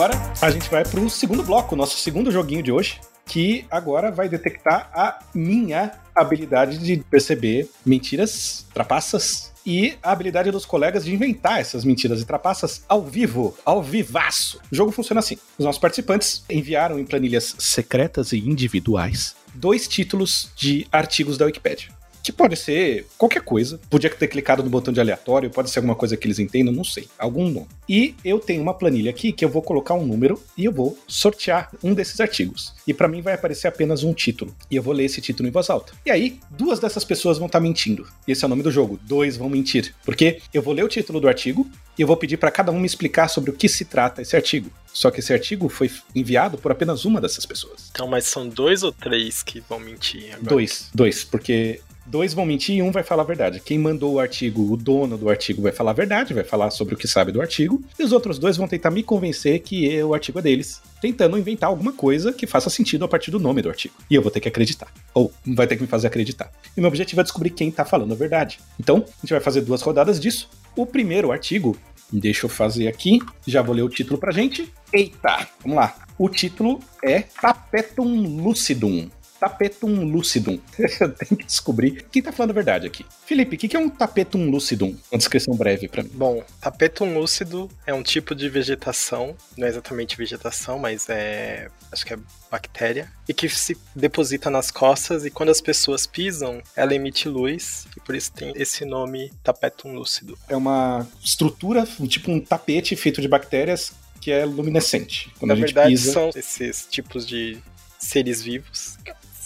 Agora a gente vai pro segundo bloco, nosso segundo joguinho de hoje, que agora vai detectar a minha habilidade de perceber mentiras, trapaças e a habilidade dos colegas de inventar essas mentiras e trapaças ao vivo, ao vivaço. O jogo funciona assim: os nossos participantes enviaram em planilhas secretas e individuais dois títulos de artigos da Wikipedia. Que pode ser qualquer coisa. Podia ter clicado no botão de aleatório, pode ser alguma coisa que eles entendam, não sei. Algum nome. E eu tenho uma planilha aqui que eu vou colocar um número e eu vou sortear um desses artigos. E para mim vai aparecer apenas um título. E eu vou ler esse título em voz alta. E aí, duas dessas pessoas vão estar mentindo. E esse é o nome do jogo. Dois vão mentir. Porque eu vou ler o título do artigo e eu vou pedir para cada um me explicar sobre o que se trata esse artigo. Só que esse artigo foi enviado por apenas uma dessas pessoas. Então, mas são dois ou três que vão mentir agora? Dois, dois, porque dois vão mentir e um vai falar a verdade. Quem mandou o artigo, o dono do artigo, vai falar a verdade, vai falar sobre o que sabe do artigo, e os outros dois vão tentar me convencer que é o artigo é deles, tentando inventar alguma coisa que faça sentido a partir do nome do artigo. E eu vou ter que acreditar. Ou vai ter que me fazer acreditar. E meu objetivo é descobrir quem tá falando a verdade. Então, a gente vai fazer duas rodadas disso. O primeiro artigo, deixa eu fazer aqui, já vou ler o título pra gente. Eita, vamos lá. O título é Tapetum Lucidum. Tapetum lucidum. Eu tenho que descobrir quem tá falando a verdade aqui. Felipe, o que que é um tapetum lucidum? Uma descrição breve pra mim. Bom, tapetum lúcido é um tipo de vegetação, não é exatamente vegetação, mas é. acho que é bactéria, e que se deposita nas costas e quando as pessoas pisam, ela emite luz, e por isso tem esse nome tapetum lúcido. É uma estrutura, tipo um tapete feito de bactérias que é luminescente. Quando Na a gente verdade, pisa. são esses tipos de seres vivos,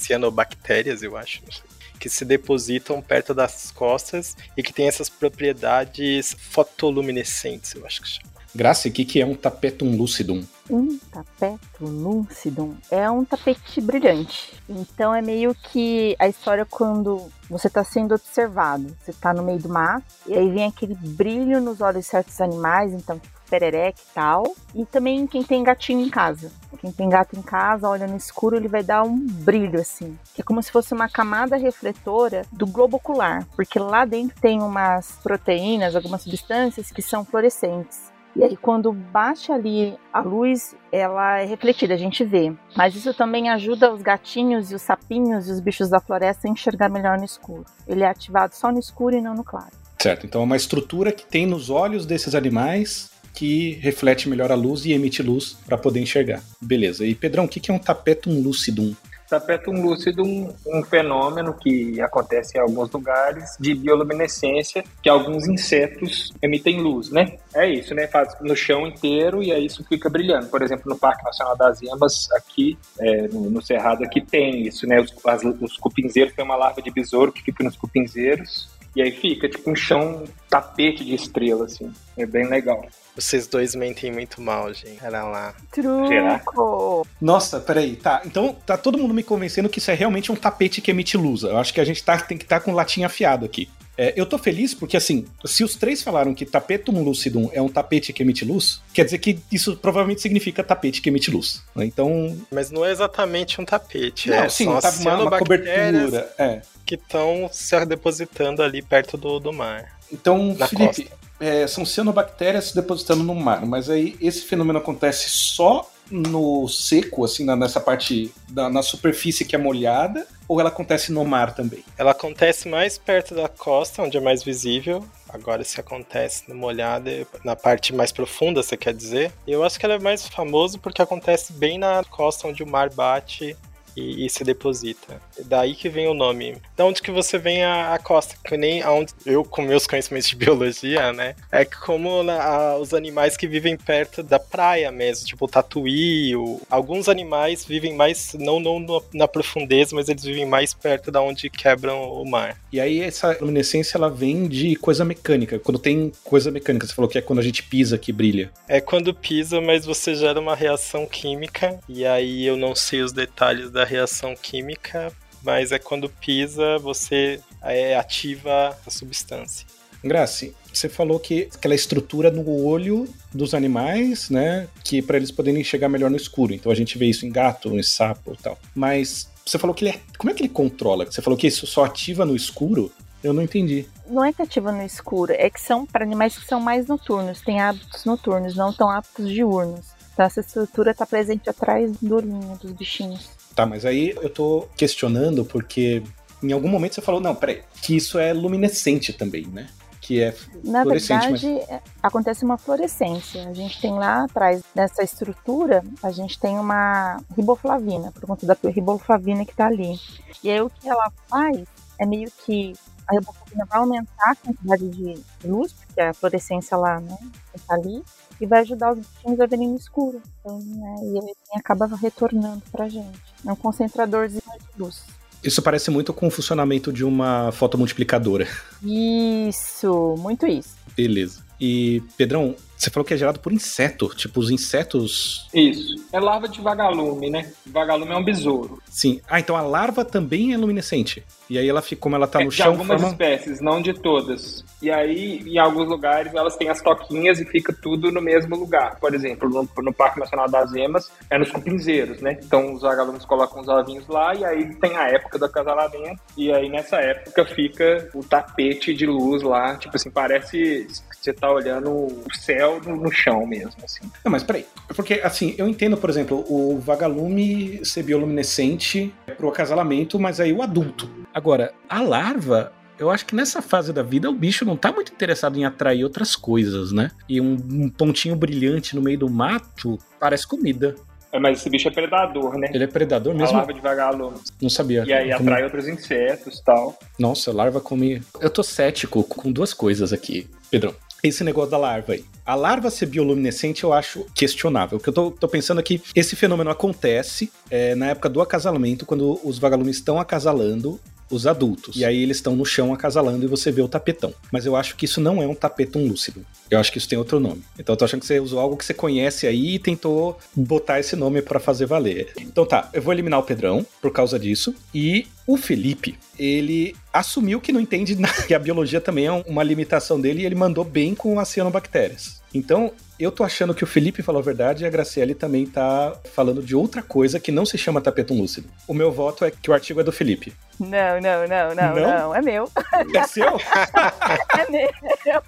cianobactérias, eu acho, não sei, que se depositam perto das costas e que tem essas propriedades fotoluminescentes, eu acho que chama. Graça, o que que é um tapetum lucidum? Um tapeto lúcido é um tapete brilhante. Então é meio que a história quando você está sendo observado. Você está no meio do mato e aí vem aquele brilho nos olhos de certos animais, então perereca e tal. E também quem tem gatinho em casa. Quem tem gato em casa, olha no escuro, ele vai dar um brilho assim. Que é como se fosse uma camada refletora do globo ocular. Porque lá dentro tem umas proteínas, algumas substâncias que são fluorescentes. E aí, quando bate ali a luz, ela é refletida, a gente vê. Mas isso também ajuda os gatinhos e os sapinhos e os bichos da floresta a enxergar melhor no escuro. Ele é ativado só no escuro e não no claro. Certo, então é uma estrutura que tem nos olhos desses animais que reflete melhor a luz e emite luz para poder enxergar. Beleza. E Pedrão, o que é um tapetum lucidum? tapetum lúcido um, um fenômeno que acontece em alguns lugares de bioluminescência, que alguns insetos emitem luz, né? É isso, né? Faz no chão inteiro e aí isso fica brilhando. Por exemplo, no Parque Nacional das Emas, aqui, é, no, no Cerrado, aqui tem isso, né? Os, as, os cupinzeiros tem uma larva de besouro que fica nos cupinzeiros e aí fica tipo um chão tapete de estrela, assim. É bem legal. Vocês dois mentem muito mal, gente. Era lá. Truco! Nossa, peraí, tá. Então tá todo mundo me convencendo que isso é realmente um tapete que emite luz. Eu acho que a gente tá, tem que estar com latinha afiado aqui. É, eu tô feliz porque, assim, se os três falaram que tapetum lucidum é um tapete que emite luz, quer dizer que isso provavelmente significa tapete que emite luz. né? Então, Mas não é exatamente um tapete. não, é, sim, são tá uma, uma cobertura. É. que estão se depositando ali perto do, do mar. Então, Na Felipe, é, são cianobactérias se depositando no mar, mas aí esse fenômeno acontece só no seco, assim, na- nessa parte da, na superfície que é molhada, ou ela acontece no mar também? Ela acontece mais perto da costa, onde é mais visível. Agora, se acontece no molhado, na parte mais profunda, você quer dizer? Eu acho que ela é mais famosa porque acontece bem na costa onde o mar bate e, e se deposita. É daí que vem o nome. Da onde que você vem a, a costa? Que nem aonde eu, com meus conhecimentos de biologia, né? É como na- a- os animais que vivem perto da praia mesmo, tipo o tatuí. o- alguns animais vivem mais, não, não no- na profundeza, mas eles vivem mais perto da onde quebram o mar. E aí essa luminescência ela vem de coisa mecânica. Quando tem coisa mecânica, você falou que é quando a gente pisa que brilha. É quando pisa, mas você gera uma reação química. E aí eu não sei os detalhes da reação química, mas é quando pisa, você é, ativa a substância. Graci, você falou que aquela estrutura no olho dos animais, né, que para eles poderem enxergar melhor no escuro. Então a gente vê isso em gato, em sapo e tal. Mas você falou que ele é, como é que ele controla? Você falou que isso só ativa no escuro? Eu não entendi. Não é que ativa no escuro, é que são para animais que são mais noturnos, têm hábitos noturnos, não tão hábitos diurnos. Então essa estrutura está presente atrás do olhinho dos bichinhos. Tá, mas aí eu tô questionando porque em algum momento você falou, não, peraí, que isso é luminescente também, né? Que é Na fluorescente, mas verdade, é- acontece uma fluorescência. A gente tem lá atrás dessa estrutura, a gente tem uma riboflavina, por conta da riboflavina que está ali. E aí o que ela faz é meio que a riboflavina vai aumentar a quantidade de luz, porque a fluorescência lá, né, está ali, e vai ajudar os bichinhos a verem no escuro. Então, né, e ele acaba retornando pra gente. É um concentradorzinho de luz. isso parece muito com o funcionamento de uma fotomultiplicadora. Isso, muito isso. Beleza. E, Pedrão, você falou que é gerado por inseto. Tipo, os insetos. Isso. É larva de vagalume, né? Vagalume é um besouro. Sim. Ah, então a larva também é luminescente. E aí ela fica, como ela tá É, no de chão, algumas forma... espécies, não de todas. E aí, em alguns lugares, elas têm as toquinhas e fica tudo no mesmo lugar. Por exemplo, no, no Parque Nacional das Emas, é nos cupinzeiros, né? Então, os vagalumes colocam os ovinhos lá e aí tem a época do acasalamento. E aí, nessa época, fica o tapete de luz lá. Tipo assim, parece você tá olhando o céu no, no chão mesmo, assim. Não, mas peraí. Porque, assim, eu entendo, por exemplo, o vagalume ser bioluminescente pro acasalamento, mas aí o adulto. Agora, a larva. Eu acho que nessa fase da vida o bicho não tá muito interessado em atrair outras coisas, né? E um, um pontinho brilhante no meio do mato parece comida. É, Mas esse bicho é predador, né? Ele é predador A mesmo? larva de vagalume. Não sabia. E aí Como- atrai outros insetos e tal. Nossa, larva come. Eu tô cético com duas coisas aqui, Pedrão. Esse negócio da larva aí. A larva ser bioluminescente eu acho questionável. O que eu tô, tô pensando aqui, esse fenômeno acontece é, na época do acasalamento, quando os vagalumes estão acasalando os adultos. E aí eles estão no chão acasalando e você vê o tapetão. Mas eu acho que isso não é um tapetão lúcido. Eu acho que isso tem outro nome. Então eu tô achando que você usou algo que você conhece aí e tentou botar esse nome pra fazer valer. Então tá, eu vou eliminar o Pedrão por causa disso. E o Felipe, ele assumiu que não entende nada, que a biologia também é uma limitação dele e ele mandou bem com as cianobactérias. Então, eu tô achando que o Felipe falou a verdade e a Graciele também tá falando de outra coisa que não se chama tapetum lúcido. O meu voto é que o artigo é do Felipe. Não, não, não, não, Não? não, é meu. É seu? É meu.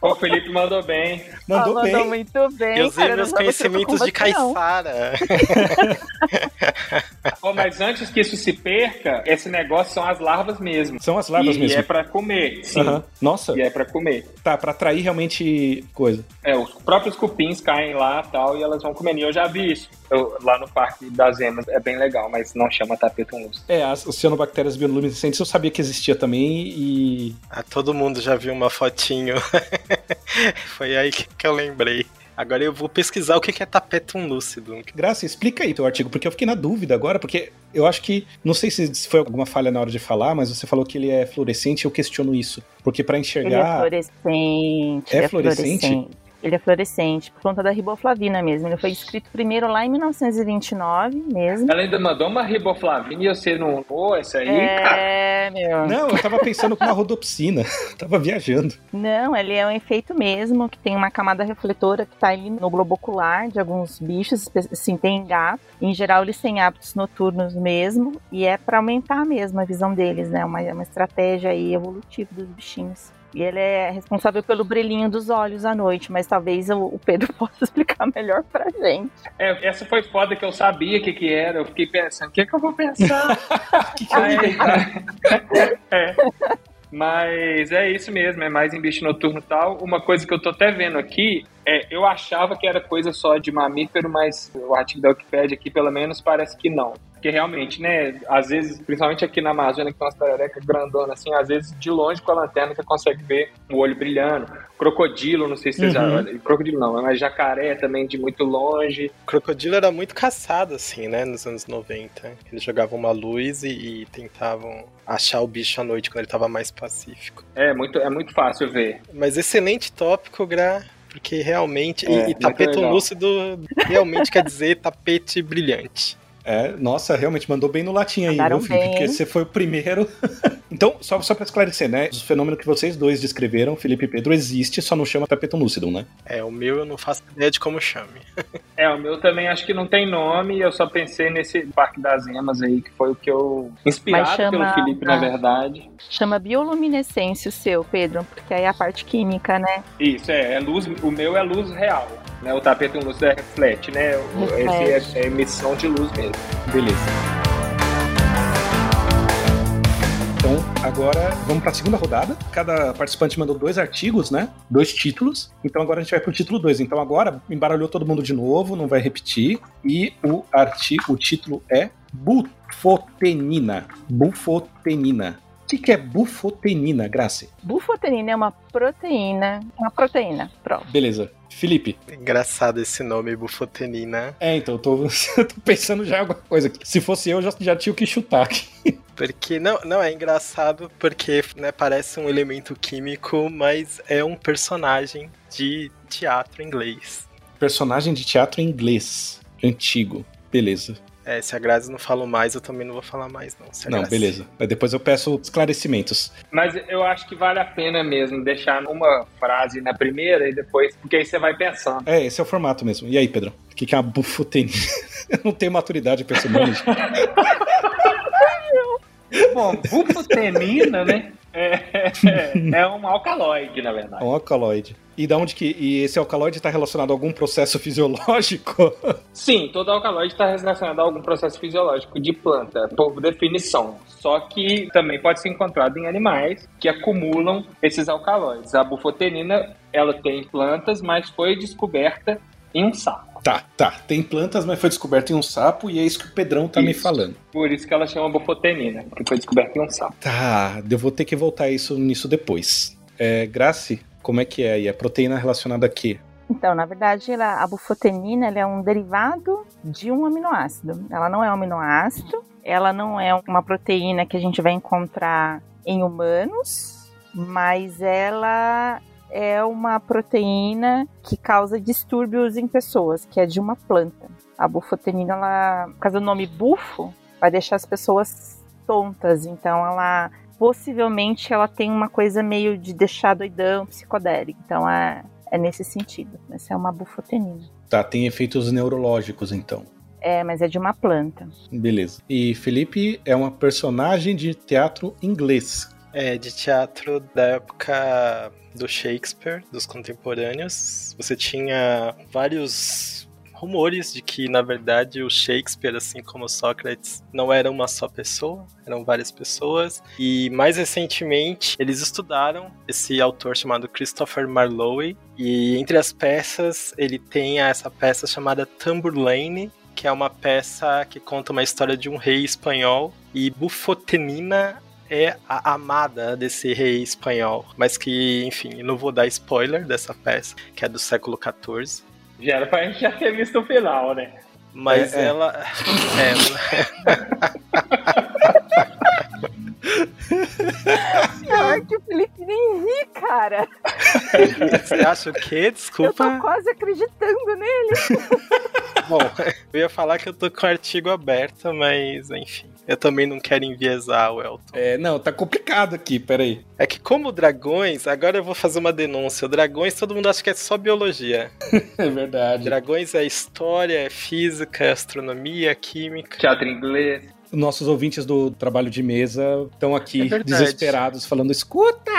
O Felipe mandou bem. Mandou Ah, bem. Mandou muito bem. Eu usei meus conhecimentos de caiçara. Pô, mas antes que isso se perca, esse negócio são as larvas mesmo. São as larvas e mesmo. é pra comer, sim. Nossa, E é pra comer. tá, pra atrair realmente coisa. É, os próprios cupins caem lá tal, e elas vão comendo. E eu já vi isso eu- lá no Parque das Emas. É bem legal, mas não chama tapetum lúcido. É, as cianobactérias bioluminescentes eu sabia que existia também e. Ah, todo mundo já viu uma fotinho. Foi aí que, eu lembrei. Agora eu vou pesquisar o que é tapetum lúcido. Graça, explica aí teu artigo, porque eu fiquei na dúvida agora, porque eu acho que. Não sei se foi alguma falha na hora de falar, mas você falou que ele é fluorescente e eu questiono isso. Porque pra Ele é enxergar. fluorescente. É ele fluorescente? Ele é fluorescente, por conta da riboflavina mesmo. Ele foi escrito primeiro lá em 1929 mesmo. Ela ainda mandou uma riboflavina e você não. Pô, essa aí, cara. É, meu. Não, eu tava pensando com uma rodopsina. tava viajando. Não, ele é um efeito mesmo, que tem uma camada refletora que tá aí no globo ocular de alguns bichos, assim, tem gato. Em geral, eles têm hábitos noturnos mesmo, e é pra aumentar mesmo a visão deles, né? Uma, uma estratégia aí evolutiva dos bichinhos. E ele é responsável pelo brilhinho dos olhos à noite, mas talvez o, Pedro possa explicar melhor pra gente. É, essa foi foda que eu sabia o que, que era. Eu fiquei pensando, o que, que eu vou pensar? que que eu? É. Mas é isso mesmo, é mais em bicho noturno e tal. Uma coisa que eu tô até vendo aqui é, eu achava que era coisa só de mamífero, mas o artigo da Wikipedia aqui, pelo menos, parece que não. Porque realmente, né, às vezes, principalmente aqui na Amazônia, que tem umas pererecas grandonas, assim, às vezes de longe com a lanterna você consegue ver o olho brilhando. Crocodilo, não sei se vocês Uhum. já. Crocodilo não, mas jacaré também de muito longe. O crocodilo era muito caçado, assim, né, nos anos 90. Eles jogavam uma luz e, e tentavam achar o bicho à noite quando ele tava mais pacífico. É muito, é muito fácil ver. Mas excelente tópico, Gra, porque realmente. e- É, e muito tapete lúcido realmente quer dizer tapete brilhante. É, nossa, realmente mandou bem no latim aí, viu, Felipe? bem, Porque você foi o primeiro. então, só, só pra esclarecer, né? O fenômeno que vocês dois descreveram, Felipe e Pedro, existe, só não chama tapetum lúcido, né? É, o meu eu não faço ideia de como chame. É, o meu também acho que não tem nome, eu só pensei nesse Parque das Emas aí, que foi o que eu. Inspirado chama- pelo Felipe, na verdade. Chama bioluminescência o seu, Pedro, porque aí é a parte química, né? Isso, é, é luz, o meu é luz real. Né? O tapete luz é reflete, né? O- Reflete. Esse é, é emissão de luz mesmo. Beleza. Então, agora vamos para a segunda rodada. Cada participante mandou dois artigos, né? Dois títulos. Então agora a gente vai pro título 2. Então agora embaralhou todo mundo de novo, não vai repetir. E o artigo, o título é bufotenina. Bufotenina. O que, que é bufotenina, Grace? Bufotenina é uma proteína, uma proteína, pronto. Beleza. Felipe. Engraçado esse nome, bufotenina. É, então, eu tô, eu tô pensando já em alguma coisa. Se fosse eu, já, já tinha o que chutar aqui. Porque não, não é engraçado porque né, parece um elemento químico, mas é um personagem de teatro inglês. Personagem de teatro inglês. Antigo. Beleza. É, se a Grazi não falou mais, eu também não vou falar mais, não. Não, Grazi- beleza. Mas depois eu peço esclarecimentos. Mas eu acho que vale a pena mesmo deixar uma frase na primeira e depois, porque aí você vai pensando. É, esse é o formato mesmo. E aí, Pedro? O que, que é uma bufotenina? eu não tenho maturidade pra esse nome. Bom, bufotenina, né? É, é um alcaloide, na É verdade. um alcaloide. E da onde que. E esse alcaloide está relacionado a algum processo fisiológico? Sim, todo alcaloide está relacionado a algum processo fisiológico de planta, por definição. Só que também pode ser encontrado em animais que acumulam esses alcaloides. A bufotenina, ela tem em plantas, mas foi descoberta em um sapo. tá, tá. Tem plantas, mas foi descoberto em um sapo e é isso que o Pedrão tá me Isso. falando. Por isso que ela chama bufotenina, que foi descoberta em um sapo. Tá, eu vou ter que voltar isso nisso depois. É, Grace, como é que é? E a proteína relacionada a quê? Então, na verdade, ela- a bufotenina ela é um derivado de um aminoácido. Ela não é um aminoácido, ela não é uma proteína que a gente vai encontrar em humanos, mas ela é uma proteína que causa distúrbios em pessoas, que é de uma planta. A bufotenina, ela, por causa do nome bufo, vai deixar as pessoas tontas, então ela possivelmente ela tem uma coisa meio de deixar doidão, psicodélico. Então é, é nesse sentido. Essa é uma bufotenina. Tá, tem efeitos neurológicos então. É, mas é de uma planta. Beleza. E Felipe é uma personagem de teatro inglês. É, de teatro da época do Shakespeare, dos contemporâneos. Você tinha vários rumores de que, na verdade, o Shakespeare, assim como Sócrates, não era uma só pessoa, eram várias pessoas. E mais recentemente, eles estudaram esse autor chamado Christopher Marlowe. E entre as peças, ele tem essa peça chamada Tamburlaine, que é uma peça que conta uma história de um rei espanhol. E Bufotenina é a amada desse rei espanhol, mas que, enfim, não vou dar spoiler dessa peça, que é do século XIV. Já era pra gente já ter visto o final, né? Mas É, é. ela. Pior que o Felipe nem ri, cara. É, você acha o quê? Eu tô Desculpa. quase acreditando nele. Bom, eu ia falar que eu tô com o artigo aberto, mas enfim. Eu também não quero enviesar o Elton. É, não, tá complicado aqui, peraí. É que como dragões, agora eu vou fazer uma denúncia. Dragões todo mundo acha que é só biologia. É verdade. Dragões é história, é física, é astronomia, é química. Teatro inglês. Nossos ouvintes do trabalho de mesa estão aqui É desesperados, falando: escuta!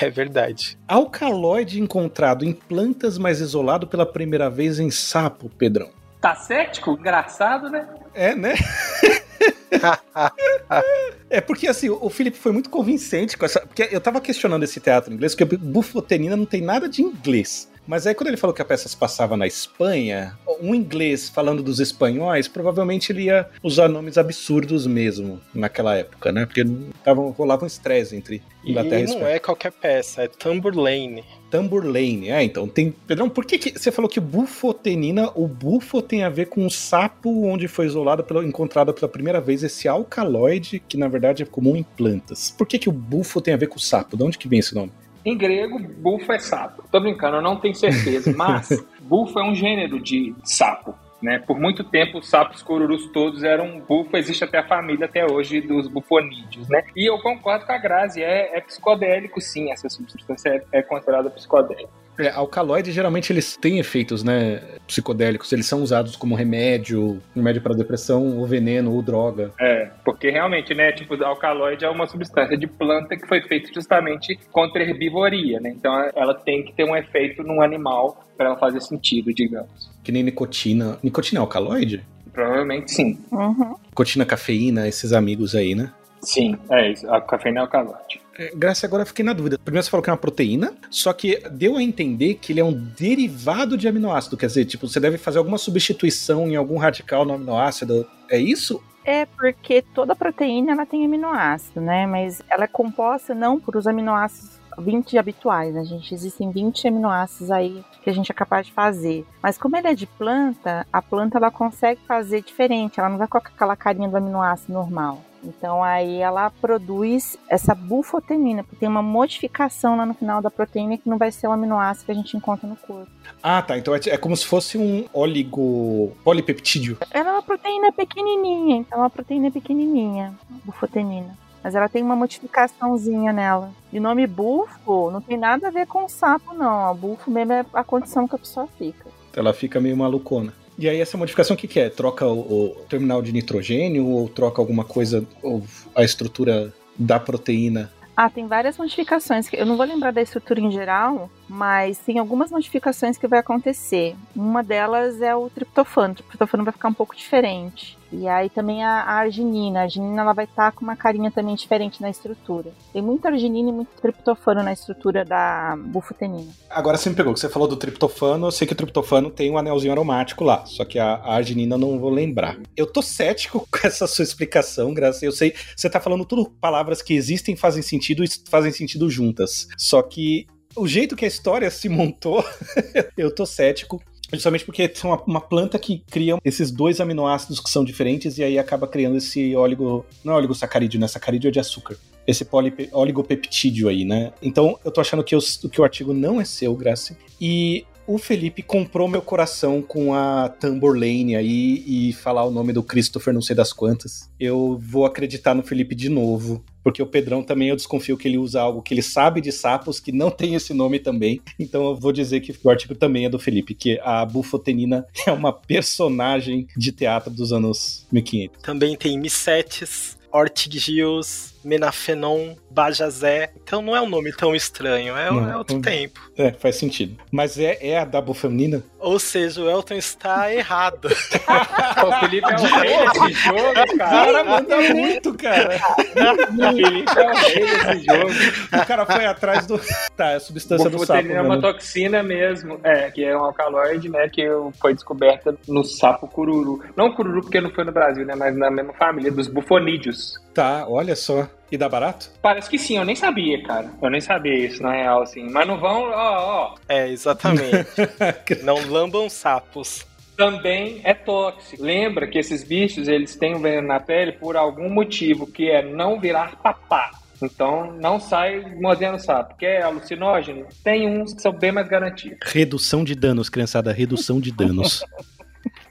É verdade. Alcaloide encontrado em plantas, mas isolado pela primeira vez em sapo, Pedrão. Tá cético? Engraçado, né? É, né? é porque assim, o Felipe foi muito convincente com essa. Porque eu tava questionando esse teatro inglês, porque bufotenina não tem nada de inglês. Mas aí quando ele falou que a peça se passava na Espanha, um inglês falando dos espanhóis, provavelmente ele ia usar nomes absurdos mesmo naquela época, né? Porque tava, rolava um estresse entre E Inglaterra e não Espanha. é qualquer peça, é Tamburlaine. Tamburlane. É, então tem. Pedrão, por que, que você falou que bufotenina, o bufo tem a ver com o sapo onde foi isolado, pela, encontrado pela primeira vez esse alcaloide, que na verdade é comum em plantas. Por que, que o bufo tem a ver com o sapo? De onde que vem esse nome? Em grego, bufo é sapo. Tô brincando, eu não tenho certeza, mas bufo é um gênero de sapo. Né? Por muito tempo, os sapos cururus todos eram bufo, existe até a família até hoje dos bufonídeos. Né? E eu concordo com a Grazi, é, é psicodélico sim, essa substância é, é considerada psicodélica. É, alcaloide geralmente eles têm efeitos, né, psicodélicos. Eles são usados como remédio, remédio para depressão, ou veneno, ou droga. É, porque realmente, né, tipo, o alcaloide é uma substância de planta que foi feita justamente contra a herbivoria, né? Então ela tem que ter um efeito num animal para ela fazer sentido, digamos. Que nem nicotina. Nicotina é alcaloide? Provavelmente sim. Uhum. Nicotina, cafeína, esses amigos aí, né? Sim, é isso. A cafeína é alcaloide. É, Graça, agora eu fiquei na dúvida. Primeiro você falou que é uma proteína, só que deu a entender que ele é um derivado de aminoácido. Quer dizer, tipo, você deve fazer alguma substituição em algum radical no aminoácido. É isso? É porque toda proteína ela tem aminoácido, né? Mas ela é composta não por os aminoácidos 20 habituais, né? Gente existem 20 aminoácidos aí que a gente é capaz de fazer. Mas como ele é de planta, a planta ela consegue fazer diferente, ela não vai com aquela carinha do aminoácido normal. Então aí ela produz essa bufotenina, porque tem uma modificação lá no final da proteína que não vai ser o aminoácido que a gente encontra no corpo. Ah, tá. Então é, é como se fosse um oligo... polipeptídeo. Ela é uma proteína pequenininha, então é uma proteína pequenininha, bufotenina. Mas ela tem uma modificaçãozinha nela. E o nome bufo não tem nada a ver com sapo, não. O bufo mesmo é a condição que a pessoa fica. Ela fica meio malucona. E aí essa modificação o que, que é? Troca o, o terminal de nitrogênio ou troca alguma coisa, ou a estrutura da proteína? Ah, tem várias modificações. Eu não vou lembrar da estrutura em geral, mas tem algumas modificações que vai acontecer. Uma delas é o triptofano. O triptofano vai ficar um pouco diferente. E aí também a, a arginina. A arginina ela vai estar com uma carinha também diferente na estrutura. Tem muita arginina e muito triptofano na estrutura da bufotenina. Agora você me pegou, que você falou do triptofano, eu sei que o triptofano tem um anelzinho aromático lá, só que a, a arginina eu não vou lembrar. Eu tô cético com essa sua explicação, Graça. Eu sei, você tá falando tudo palavras que existem, fazem sentido e fazem sentido juntas. Só que o jeito que a história se montou, eu tô cético. Justamente porque é uma, uma planta que cria esses dois aminoácidos que são diferentes e aí acaba criando esse óligo. Não é oligosacarídeo, né? Sacarídeo é de açúcar. Esse polipe, oligopeptídeo aí, né? Então eu tô achando que, eu, que o artigo não é seu, Graça. E o Felipe comprou meu coração com a Tamborlane aí e falar o nome do Christopher não sei das quantas. Eu vou acreditar no Felipe de novo. Porque o Pedrão também eu desconfio que ele usa algo que ele sabe de sapos que não tem esse nome também. Então eu vou dizer que o artigo também é do Felipe, que a bufotenina é uma personagem de teatro dos anos 1500. Também tem micetes. Ortigios, Menafenon, Bajazé. Então não é um nome tão estranho, é, Não, é outro não. tempo. É, faz sentido. Mas é, é a da feminina? Ou seja, o Elton está errado. O Felipe é o rei desse jogo, cara. Cara, manda muito, cara. O Felipe é o rei desse jogo. O cara foi atrás do. Tá, é a substância do sapo. É uma toxina mesmo, é, que é um alcaloide, né, que foi descoberta no sapo cururu. Não cururu porque não foi no Brasil, né, mas na mesma família, dos bufonídeos. Tá, olha só. E dá barato? Parece que sim, eu nem sabia, cara. Eu nem sabia isso, na real, assim. Mas não vão, ó, ó. É, exatamente. Não lambam sapos. Também é tóxico. Lembra que esses bichos, eles têm o veneno na pele por algum motivo, que é não virar papá. Então, não sai mordendo sapo. Quer alucinógeno? Tem uns que são bem mais garantidos. Redução de danos, criançada. Redução de danos.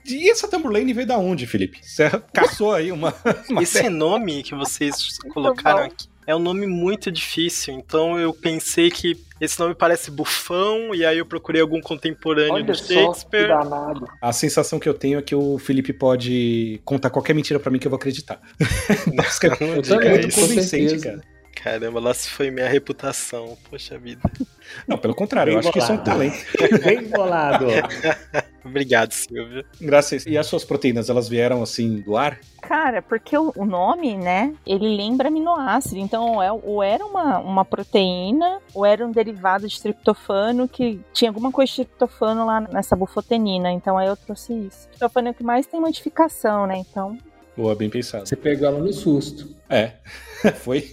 E essa Tamburlane veio da onde, Felipe? Você caçou aí uma. uma Esse nome que vocês colocaram aqui é um nome muito difícil, então eu pensei que esse nome parece bufão, e aí eu procurei algum contemporâneo Olha do só Shakespeare. danado. A sensação que eu tenho é que o Felipe pode contar qualquer mentira pra mim que eu vou acreditar. Não é diga muito convincente, cara. Caramba, lá se foi minha reputação. Poxa vida. Não, pelo contrário, eu Bem acho que isso é um bolado. talento. Bem bolado. Obrigado, Silvio. Graças. E as suas proteínas, elas vieram assim do ar? Cara, porque o, o nome, né, ele lembra aminoácido. Então, é, ou era uma, uma proteína, ou era um derivado de triptofano que tinha alguma coisa de triptofano lá nessa bufotenina. Então, aí eu trouxe isso. Triptofano é o que mais tem modificação, né? Então, Boa, bem pensado. Você pegou ela no susto. É. Foi.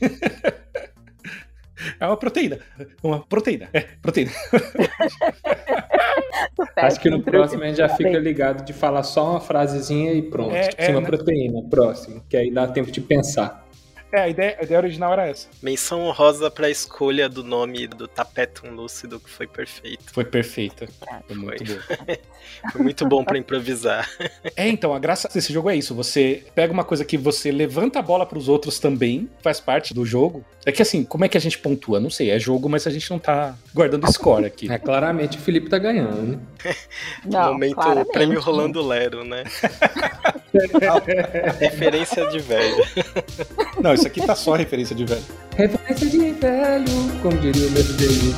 É uma proteína. Uma proteína. É, proteína. Acho que no próximo a gente já fica ligado de falar só uma frasezinha e pronto. É, tipo é, assim, uma né? proteína. Próximo. Que aí dá tempo de pensar. É, a ideia, a ideia original era essa. Menção honrosa pra escolha do nome do Tapetum Lúcido, que foi perfeito. Foi perfeita. Foi muito boa. Foi muito bom pra improvisar. É, então, a graça desse jogo é isso. Você pega uma coisa que você levanta a bola pros outros também, faz parte do jogo. É que assim, como é que a gente pontua? Não sei, é jogo, mas a gente não tá guardando score aqui. É, claramente o Felipe tá ganhando, né? Não, Momento claramente. prêmio Rolando Lero, né? Referência de velho. Não, isso aqui tá só referência de velho. Referência de velho, como diria o meu dele.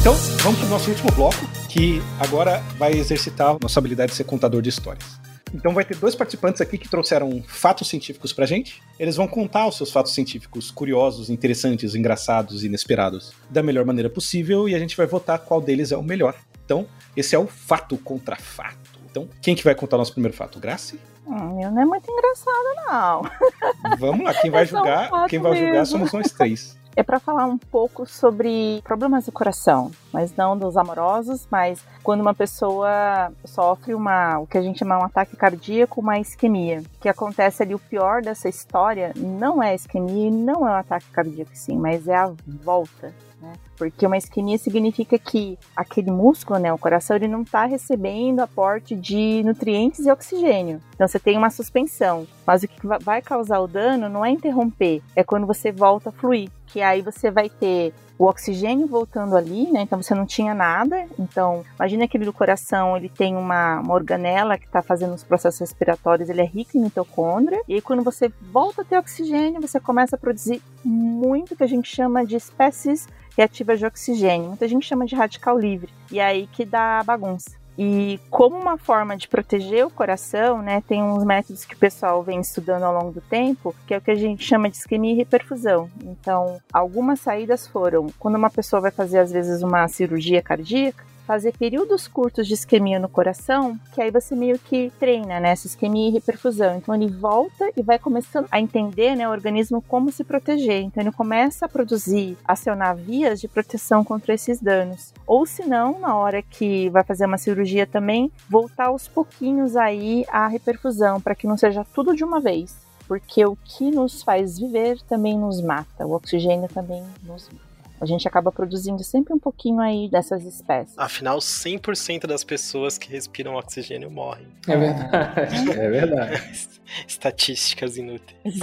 Então, vamos pro nosso último bloco, que agora vai exercitar nossa habilidade de ser contador de histórias. Então vai ter dois participantes aqui que trouxeram fatos científicos pra gente. Eles vão contar os seus fatos científicos curiosos, interessantes, engraçados, inesperados da melhor maneira possível e a gente vai votar qual deles é o melhor. Então, esse é o fato contra fato. Então, quem que vai contar o nosso primeiro fato? Grace? Hum, eu não é muito engraçado, não. Vamos lá, quem vai É julgar, quem vai julgar mesmo. somos nós três. É para falar um pouco sobre problemas do coração, mas não dos amorosos, mas quando uma pessoa sofre uma, o que a gente chama um ataque cardíaco, uma isquemia. O que acontece ali, o pior dessa história não é a isquemia, não é um ataque cardíaco sim, mas é a volta. né? Porque uma isquemia significa que aquele músculo, né, o coração, ele não está recebendo aporte de nutrientes e oxigênio. Então você tem uma suspensão. Mas o que va- vai causar o dano não é interromper, é quando você volta a fluir. Que aí você vai ter o oxigênio voltando ali, né? Então você não tinha nada. Então, imagina aquele do coração, ele tem uma, uma organela que está fazendo os processos respiratórios, ele é rico em mitocôndria. E aí, quando você volta a ter oxigênio, você começa a produzir muito que a gente chama de espécies reativas de oxigênio. Muita gente chama de radical livre. E é aí que dá bagunça. E como uma forma de proteger o coração, né, tem uns métodos que o pessoal vem estudando ao longo do tempo, que é o que a gente chama de isquemia e reperfusão. Então, algumas saídas foram quando uma pessoa vai fazer às vezes uma cirurgia cardíaca, fazer períodos curtos de isquemia no coração, que aí você meio que treina né, essa isquemia e reperfusão. Então ele volta e vai começando a entender né, o organismo como se proteger. Então ele começa a produzir, acionar vias de proteção contra esses danos. Ou se não, na hora que vai fazer uma cirurgia também, voltar aos pouquinhos aí a reperfusão, para que não seja tudo de uma vez. Porque o que nos faz viver também nos mata, o oxigênio também nos mata. A gente acaba produzindo sempre um pouquinho aí dessas espécies. Afinal, 100% das pessoas que respiram oxigênio morrem. É verdade. É verdade. Estatísticas inúteis.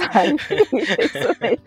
Mesmo.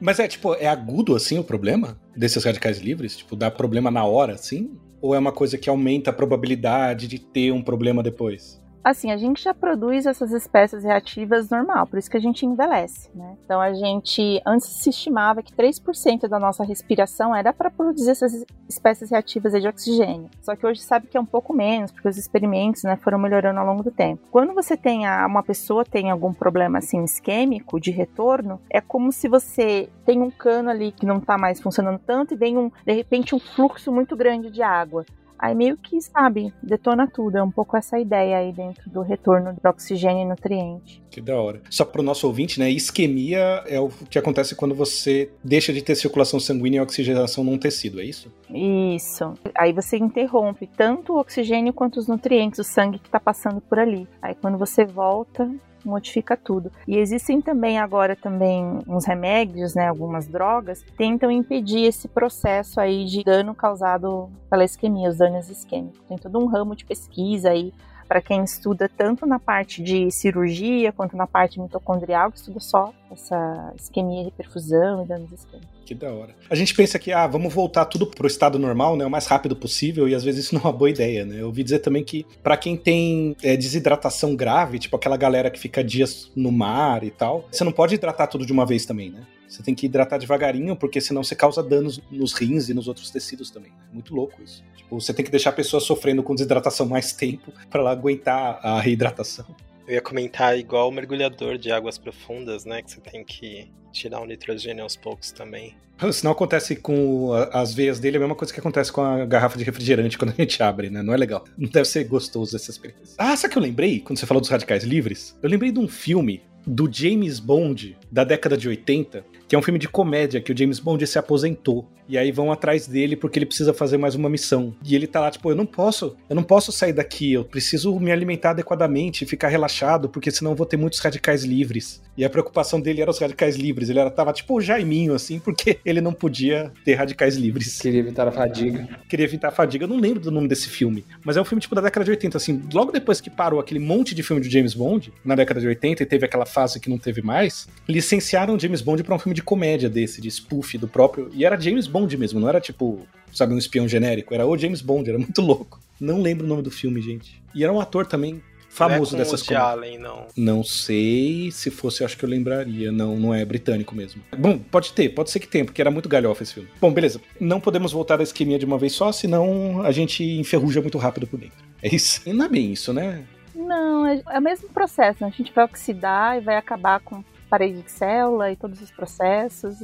Mas é tipo, é agudo assim o problema desses radicais livres? Tipo, dá problema na hora, assim? Ou é uma coisa que aumenta a probabilidade de ter um problema depois? Assim, a gente já produz essas espécies reativas normal, por isso que a gente envelhece, né? Então a gente antes se estimava que 3% da nossa respiração era para produzir essas espécies reativas de oxigênio. Só que hoje sabe que é um pouco menos, porque os experimentos, né, foram melhorando ao longo do tempo. Quando você tem a, uma pessoa tem algum problema assim isquêmico de retorno, é como se você tem um cano ali que não está mais funcionando tanto e vem um de repente um fluxo muito grande de água. Aí meio que, sabe, detona tudo. É um pouco essa ideia aí dentro do retorno do oxigênio e nutriente. Que da hora. Só pro nosso ouvinte, né? Isquemia é o que acontece quando você deixa de ter circulação sanguínea e oxigenação num tecido, é isso? Isso. Aí você interrompe tanto o oxigênio quanto os nutrientes, o sangue que tá passando por ali. Aí quando você volta, modifica tudo. E existem também agora também uns remédios, né, algumas drogas, tentam impedir esse processo aí de dano causado pela isquemia, os danos isquêmicos. Tem todo um ramo de pesquisa aí para quem estuda tanto na parte de cirurgia quanto na parte mitocondrial, que estuda só essa isquemia, reperfusão e danos isquêmicos. Que da hora. A gente pensa que, ah, vamos voltar tudo pro estado normal, né, o mais rápido possível, e às vezes isso não é uma boa ideia, né? Eu ouvi dizer também que para quem tem é, desidratação grave, tipo aquela galera que fica dias no mar e tal, você não pode hidratar tudo de uma vez também, né? Você tem que hidratar devagarinho, porque senão você causa danos nos rins e nos outros tecidos também. É muito louco isso. Tipo, você tem que deixar a pessoa sofrendo com desidratação mais tempo para ela aguentar a reidratação. Eu ia comentar igual o mergulhador de águas profundas, né? Que você tem que tirar o nitrogênio aos poucos também. Se não acontece com as veias dele, é a mesma coisa que acontece com a garrafa de refrigerante quando a gente abre, né? Não é legal. Não deve ser gostoso essa experiência. Ah, sabe que eu lembrei quando você falou dos radicais livres? Eu lembrei de um filme do James Bond da década de 80, que é um filme de comédia que o James Bond se aposentou. E aí vão atrás dele porque ele precisa fazer mais uma missão. E ele tá lá, tipo, eu não posso, eu não posso sair daqui, eu preciso me alimentar adequadamente, ficar relaxado, porque senão eu vou ter muitos radicais livres. E a preocupação dele era os radicais livres. Ele era, tava tipo o Jaiminho, assim, porque ele não podia ter radicais livres. Queria evitar a fadiga. Queria evitar a fadiga. Eu não lembro do nome desse filme. Mas é um filme tipo da década de 80, assim. Logo depois que parou aquele monte de filme de James Bond, na década de 80, e teve aquela fase que não teve mais, licenciaram James Bond pra um filme de comédia desse, de spoof do próprio. E era James Bond mesmo, não era tipo, sabe, um espião genérico. Era o James Bond, era muito louco. Não lembro o nome do filme, gente. E era um ator também famoso não é com dessas de Allen, não. não sei se fosse, acho que eu lembraria. Não, não é britânico mesmo. Bom, pode ter, pode ser que tenha, porque era muito galhofa esse filme. Bom, beleza. Não podemos voltar da isquemia de uma vez só, senão a gente enferruja muito rápido por dentro. É isso. E não é bem isso, né? Não, é, é o mesmo processo. né? A gente vai oxidar e vai acabar com parede de célula e todos os processos.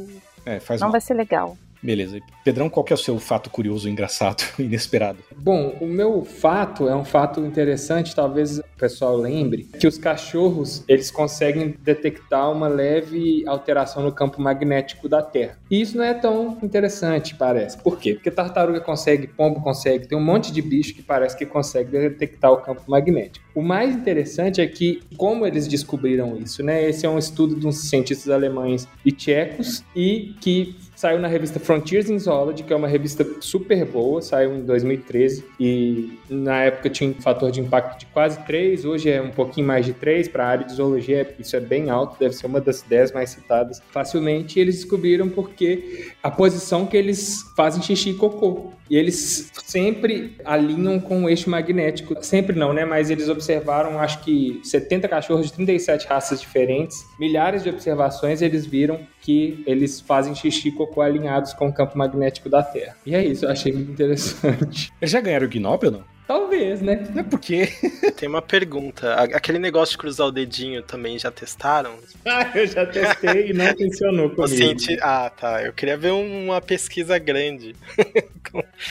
É, não vai ser legal. Beleza. Pedrão, qual que é o seu fato curioso, engraçado, inesperado? Bom, o meu fato é um fato interessante, talvez o pessoal lembre, que os cachorros, eles conseguem detectar uma leve alteração no campo magnético da Terra. E isso não é tão interessante, parece. Por quê? Porque tartaruga consegue, pombo consegue, tem um monte de bicho que parece que consegue detectar o campo magnético. O mais interessante é que como eles descobriram isso, né? Esse é um estudo de uns cientistas alemães e tchecos e que saiu na revista Frontiers in Zoology, que é uma revista super boa, saiu em 2013 e na época tinha um fator de impacto de quase 3, hoje é um pouquinho mais de 3 para a área de zoologia, isso é bem alto, deve ser uma das 10 mais citadas facilmente, e eles descobriram porque a posição que eles fazem xixi e cocô. E eles sempre alinham com o eixo magnético. Sempre não, né? Mas eles observaram, acho que 70 cachorros de 37 raças diferentes, milhares de observações, eles viram que eles fazem xixi e cocô alinhados com o campo magnético da Terra. E é isso, eu achei muito interessante. Eles já ganharam o Gnobel, não? Talvez, né? Não é porque. Tem uma pergunta. Aquele negócio de cruzar o dedinho também já testaram? Ah, eu já testei e não funcionou comigo. cienti- Ah, tá. Eu queria ver uma pesquisa grande.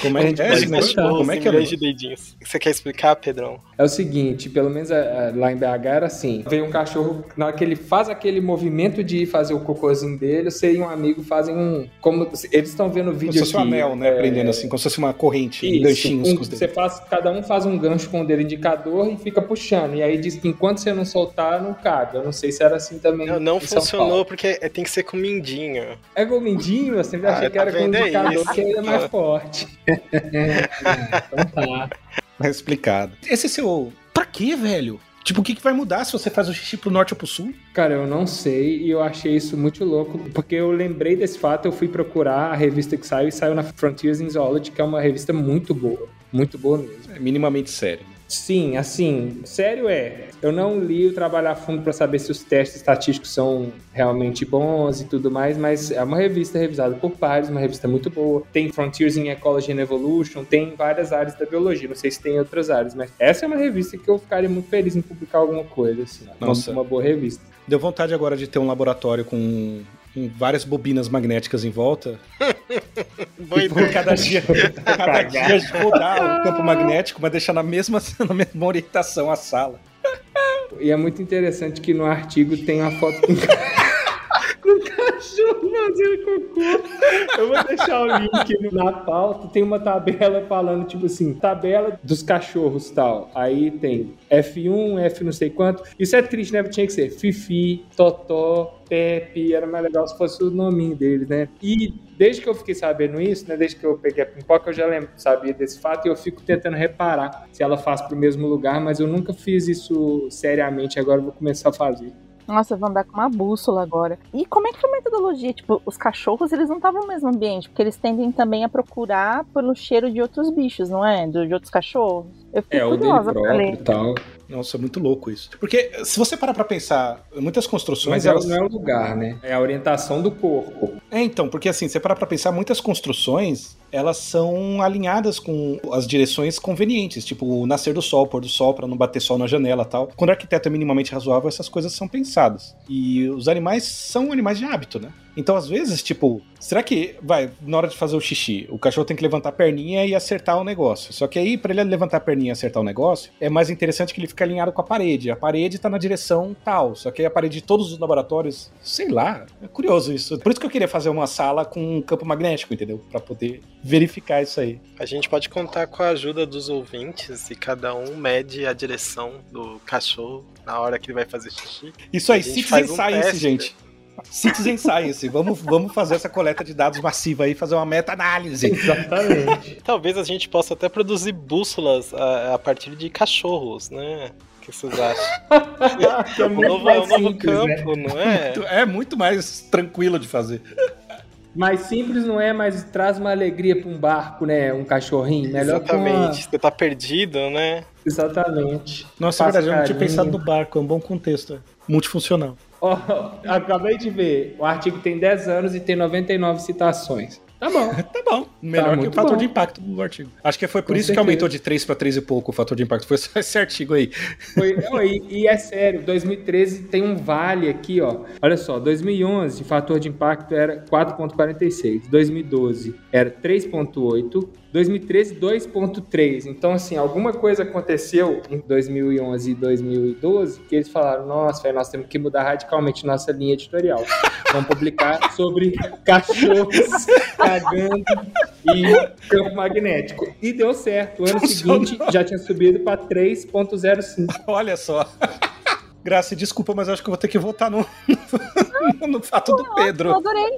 Como é, A gente é, tentar. como é que é? o milhões de dedinhos. Você quer explicar, Pedrão? É o seguinte, pelo menos é, é, lá em BH era assim: veio um cachorro, na hora que ele faz aquele movimento de ir fazer o cocôzinho dele, você e um amigo fazem um. Como eles estão vendo o Como vídeo se fosse um anel, né? é, Prendendo assim, como se fosse uma corrente, Isso, ganchinhos um- com os você faz, cada cada um faz um gancho com o dedo indicador e fica puxando. E aí diz que enquanto você não soltar, não cabe. Eu não sei se era assim também. Não, não em São funcionou Paulo. porque é- tem que ser com mindinho. É com o mindinho? Eu sempre Ah, achei que tá era com o? É indicador, isso. que ele é mais forte. então tá. Tá explicado. Esse seu. Pra quê, velho? Tipo, o que, que vai mudar se você faz o xixi pro norte ou pro sul? Cara, eu não sei e eu achei isso muito louco, porque eu lembrei desse fato, eu fui procurar a revista que saiu e saiu na Frontiers in Zoology, que é uma revista muito boa, muito boa mesmo. É minimamente sério. Sim, assim, sério é, eu não li o trabalho a fundo para saber se os testes estatísticos são realmente bons e tudo mais, mas é uma revista revisada por pares, uma revista muito boa. Tem Frontiers in Ecology and Evolution, tem várias áreas da biologia, não sei se tem outras áreas, mas essa é uma revista que eu ficaria muito feliz em publicar alguma coisa, assim, Nossa. uma boa revista. Deu vontade agora de ter um laboratório com, com várias bobinas magnéticas em volta. Boa E por ideia. cada dia, cada dia rodar o campo magnético, mas deixar na mesma, na mesma orientação a sala. E é muito interessante que no artigo tem a foto com com o cachorro fazendo cocô. Eu vou deixar o link na pauta. Tem uma tabela falando, tipo assim, tabela dos cachorros tal. Aí tem F1, F não sei quanto. Isso é triste, né? Tinha que ser Fifi, Totó, Pepe. Era mais legal se fosse o nominho deles, né? E desde que eu fiquei sabendo isso, né? Desde que eu peguei a pipoca, eu já lembro, sabia desse fato e eu fico tentando reparar se ela faz pro mesmo lugar, mas eu nunca fiz isso seriamente. Agora eu vou começar a fazer. Nossa, eu vou andar com uma bússola agora. E como é que foi a metodologia? Tipo, os cachorros, eles não estavam no mesmo ambiente, porque eles tendem também a procurar pelo cheiro de outros bichos, não é? Do- De outros cachorros. Eu fiquei É, o dele próprio e tal. Nossa, é muito louco isso. Porque se você parar pra pensar, muitas construções. Mas ela elas... não é o lugar, né? É a orientação do corpo. É, então, porque assim, você parar pra pensar, muitas construções, elas são alinhadas com as direções convenientes, tipo o nascer do sol, o pôr do sol, pra não bater sol na janela e tal. Quando o arquiteto é minimamente razoável, essas coisas são pensadas. E os animais são animais de hábito, né? Então, às vezes, tipo, será que, vai, na hora de fazer o xixi, o cachorro tem que levantar a perninha e acertar o negócio. Só que aí, pra ele levantar a perninha e acertar o negócio, é mais interessante que ele fique alinhado com a parede. A parede tá na direção tal, só que aí a parede de todos os laboratórios, sei lá, é curioso isso. Por isso que eu queria fazer uma sala com um campo magnético, entendeu? Pra poder verificar isso aí. A gente pode contar com a ajuda dos ouvintes e cada um mede a direção do cachorro na hora que ele vai fazer xixi. Isso aí, Citizen faz um teste. gente. Citizen Science, vamos, vamos fazer essa coleta de dados massiva aí, fazer uma meta-análise. Exatamente. Talvez a gente possa até produzir bússolas a, a partir de cachorros, né? O que vocês acham? que é O muito novo, é mais um novo simples, né? campo, não é? É muito mais tranquilo de fazer. Mais simples não é, mas traz uma alegria pra um barco, né? Um cachorrinho. Melhor que uma- Exatamente. Você tá perdido, né? Exatamente. Nossa, é Passa verdade, eu não tinha pensado no barco, é um bom contexto. é. Multifuncional. Ó, acabei de ver. O artigo tem 10 anos e tem 99 citações. Tá bom. Tá bom. Melhor que o fator bom. de impacto do artigo. Acho que foi por Com isso que certeza. aumentou de 3 para 3 e pouco o fator de impacto. Foi só esse artigo aí. Foi, não, e, e é sério, 2013 tem um vale aqui, ó. Olha só, 2011, fator de impacto era 4,46. 2012 era 3,8. 2013, 2,3. Então, assim, alguma coisa aconteceu em 2011 e 2012 que eles falaram: nossa, nós temos que mudar radicalmente nossa linha editorial. Vamos publicar sobre cachorros cagando e campo magnético. E deu certo. O ano Funcionou. seguinte já tinha subido para 3,05. Olha só. Graça, desculpa, mas acho que eu vou ter que votar no, no fato do Pedro. Eu adorei.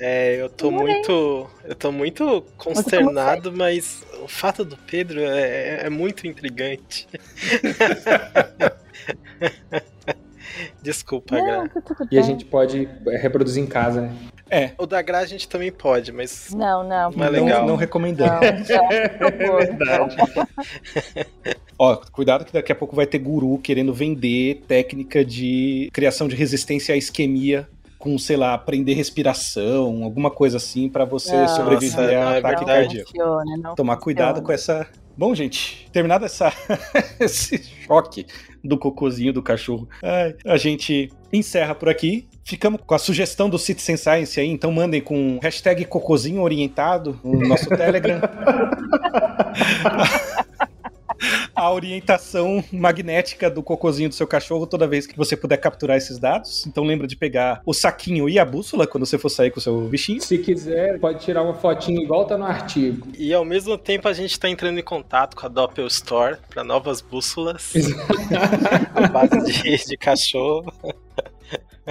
É, eu tô muito. Eu tô muito consternado, mas o fato do Pedro é, é muito intrigante. Desculpa, Não, Gra. tá E a gente pode é, reproduzir em casa, né? É, O da Gra a gente também pode, mas Não, não. Não é não, legal. não recomendamos. Não, é. Ó, cuidado que daqui a pouco vai ter guru querendo vender técnica de criação de resistência à isquemia com, sei lá, aprender respiração, alguma coisa assim pra você Não, sobreviver a ataque Não cardíaco. funciona, não Tomar cuidado funciona. com essa. Bom, gente, terminado essa... esse choque do cocôzinho do cachorro, ai, a gente encerra por aqui. Ficamos com a sugestão do Citizen Science aí, então mandem com hashtag cocôzinho orientado no nosso Telegram. a orientação magnética do cocôzinho do seu cachorro toda vez que você puder capturar esses dados. Então lembra de pegar o saquinho e a bússola quando você for sair com o seu bichinho. Se quiser, pode tirar uma fotinha igual tá no artigo. E ao mesmo tempo a gente tá entrando em contato com a Doppel Store para novas bússolas. a base de, de cachorro.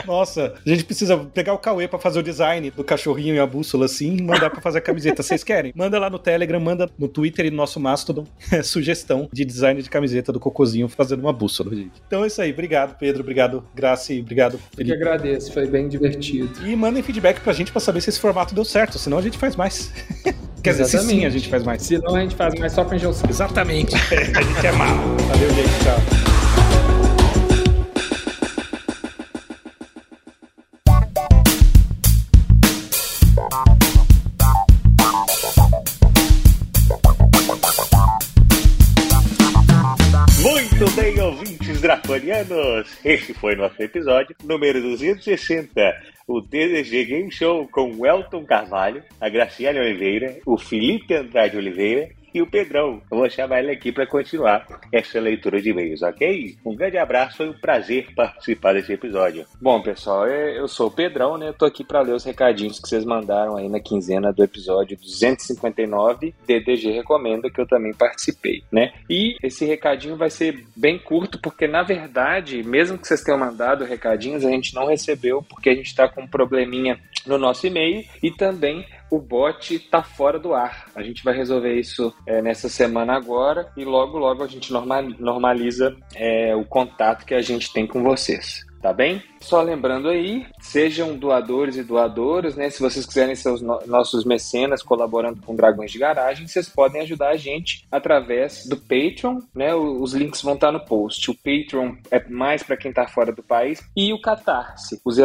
Nossa, a gente precisa pegar o Cauê pra fazer o design do cachorrinho e a bússola assim e mandar pra fazer a camiseta. Vocês querem? Manda lá no Telegram, manda no Twitter e no nosso Mastodon sugestão de design de camiseta do Cocôzinho fazendo uma bússola, gente. Então é isso aí. Obrigado, Pedro. Obrigado, Graci. Obrigado, Eu que Felipe. agradeço, foi bem divertido. E mandem feedback pra gente pra saber se esse formato deu certo, senão a gente faz mais. Quer dizer, se sim, a gente faz mais. Senão a gente faz mais só pra encher o. Exatamente. a gente é mal. Valeu, gente. Tchau. Ouvintes draconianos! Este foi nosso episódio número 260, o DDG Game Show com o Elton Carvalho, a Graciela Oliveira, o Felipe Andrade Oliveira e o Pedrão. Eu vou chamar ele aqui para continuar essa leitura de e-mails, ok? Um grande abraço, foi um prazer participar desse episódio. Bom, pessoal, é- eu sou o Pedrão, né? Eu tô aqui para ler os recadinhos que vocês mandaram aí na quinzena do episódio 259, DDG Recomenda, que eu também participei, né? E esse recadinho vai ser bem curto, porque na verdade, mesmo que vocês tenham mandado recadinhos, a gente não recebeu, porque a gente tá com um probleminha no nosso e-mail e também o bot tá fora do ar. A gente vai resolver isso é, nessa semana agora e logo, logo a gente norma- normaliza é, o contato que a gente tem com vocês. Tá bem? Só lembrando aí, sejam doadores e doadoras, né? Se vocês quiserem ser os no- nossos mecenas colaborando com Dragões de Garagem, vocês podem ajudar a gente através do Patreon, né? Os links vão estar no post. O Patreon é mais para quem está fora do país e o Catarse, os-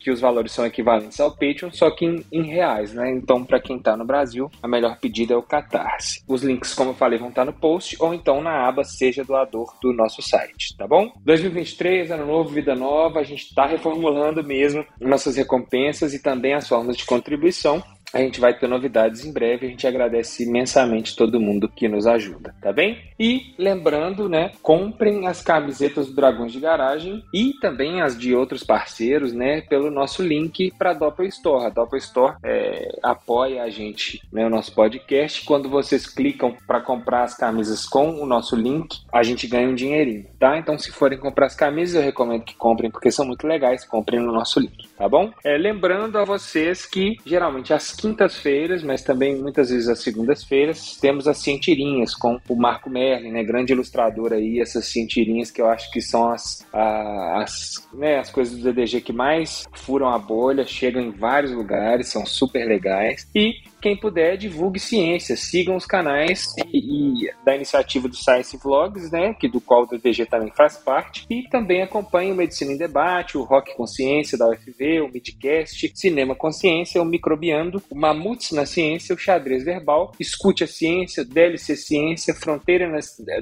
que os valores são equivalentes ao Patreon, só que em, em reais, né? Então, para quem está no Brasil, a melhor pedida é o Catarse. Os links, como eu falei, vão estar no post ou então na aba Seja Doador do nosso site, tá bom? 2023, ano novo, vida nova, a gente está reformulando mesmo nossas recompensas e também as formas de contribuição. A gente vai ter novidades em breve. A gente agradece imensamente todo mundo que nos ajuda, tá bem? E lembrando, né, comprem as camisetas do Dragões de Garagem e também as de outros parceiros, né, pelo nosso link para a Doppel Store. A Doppel Store é, apoia a gente, né, o nosso podcast. Quando vocês clicam para comprar as camisas com o nosso link, a gente ganha um dinheirinho, tá? Então, se forem comprar as camisas, eu recomendo que comprem porque são muito legais. Comprem no nosso link, tá bom? É, lembrando a vocês que geralmente às quintas-feiras, mas também muitas vezes às segundas-feiras, temos as cientirinhas com o Marco Merlin, né, grande ilustrador aí, essas cientirinhas que eu acho que são as, as, né, as coisas do DDG que mais furam a bolha, chegam em vários lugares, são super legais. E quem puder, divulgue ciência, sigam os canais e, e da iniciativa do Science Vlogs, né, que do qual o DDG também faz parte, e também acompanhe o Medicina em Debate, o Rock Consciência da UFV, o Midcast, Cinema Consciência, o Microbiando, o Mamutes na Ciência, o Xadrez Verbal, Escute a Ciência, DLC Ciência, Fronteira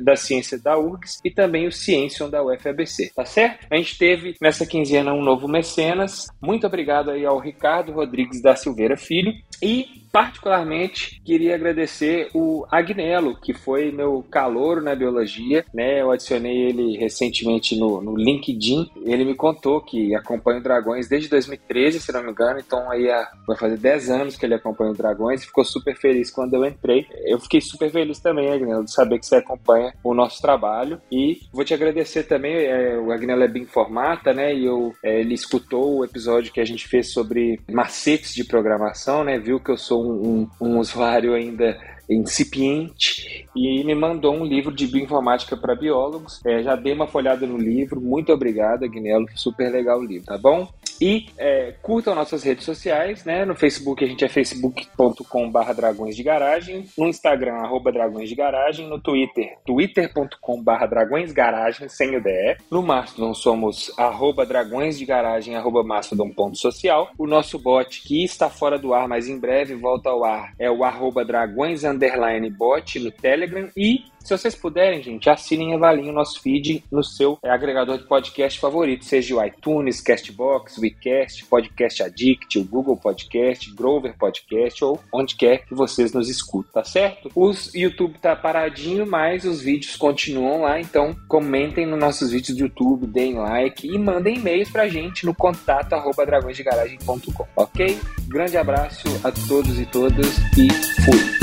da Ciência da URGS e também o Ciência da UFABC, tá certo? A gente teve nessa quinzena um novo mecenas, muito obrigado aí ao Ricardo Rodrigues da Silveira Filho e particularmente queria agradecer o Agnello, que foi meu calouro na biologia, né? Eu adicionei ele recentemente no, no LinkedIn. Ele me contou que acompanha o Dragões desde 2013, se não me engano, então aí vai fazer 10 anos que ele acompanha o Dragões e ficou super feliz quando eu entrei. Eu fiquei super feliz também, Agnello, de saber que você acompanha o nosso trabalho e vou te agradecer também, é, o Agnello é bem formata, né? E eu, é, ele escutou o episódio que a gente fez sobre macetes de programação, né? Viu que eu sou um, um, um usuário ainda incipiente e me mandou um livro de bioinformática para biólogos. É, já dei uma folhada no livro. Muito obrigado, Agnello. Super legal o livro, tá bom? E é, curtam nossas redes sociais, né? No Facebook a gente é facebook.com.br dragões de garagem, no Instagram, arroba dragões de garagem, no Twitter, twitter.com.br dragões garagem, sem o DE. No Mastodon somos arroba dragões de garagem, arroba mastodon.social. O nosso bot, que está fora do ar, mas em breve volta ao ar, é o arroba dragões underline bot no Telegram. E Se vocês puderem, gente, assinem e avaliem o nosso feed no seu é, agregador de podcast favorito, seja o iTunes, Castbox, WeCast, Podcast Addict, o Google Podcast, Grover Podcast ou onde quer que vocês nos escutem, tá certo? O YouTube tá paradinho, mas os vídeos continuam lá, então comentem nos nossos vídeos do YouTube, deem like e mandem e-mails pra gente no contato arroba dragõesdegaragem.com, ok? Grande abraço a todos e todas e fui!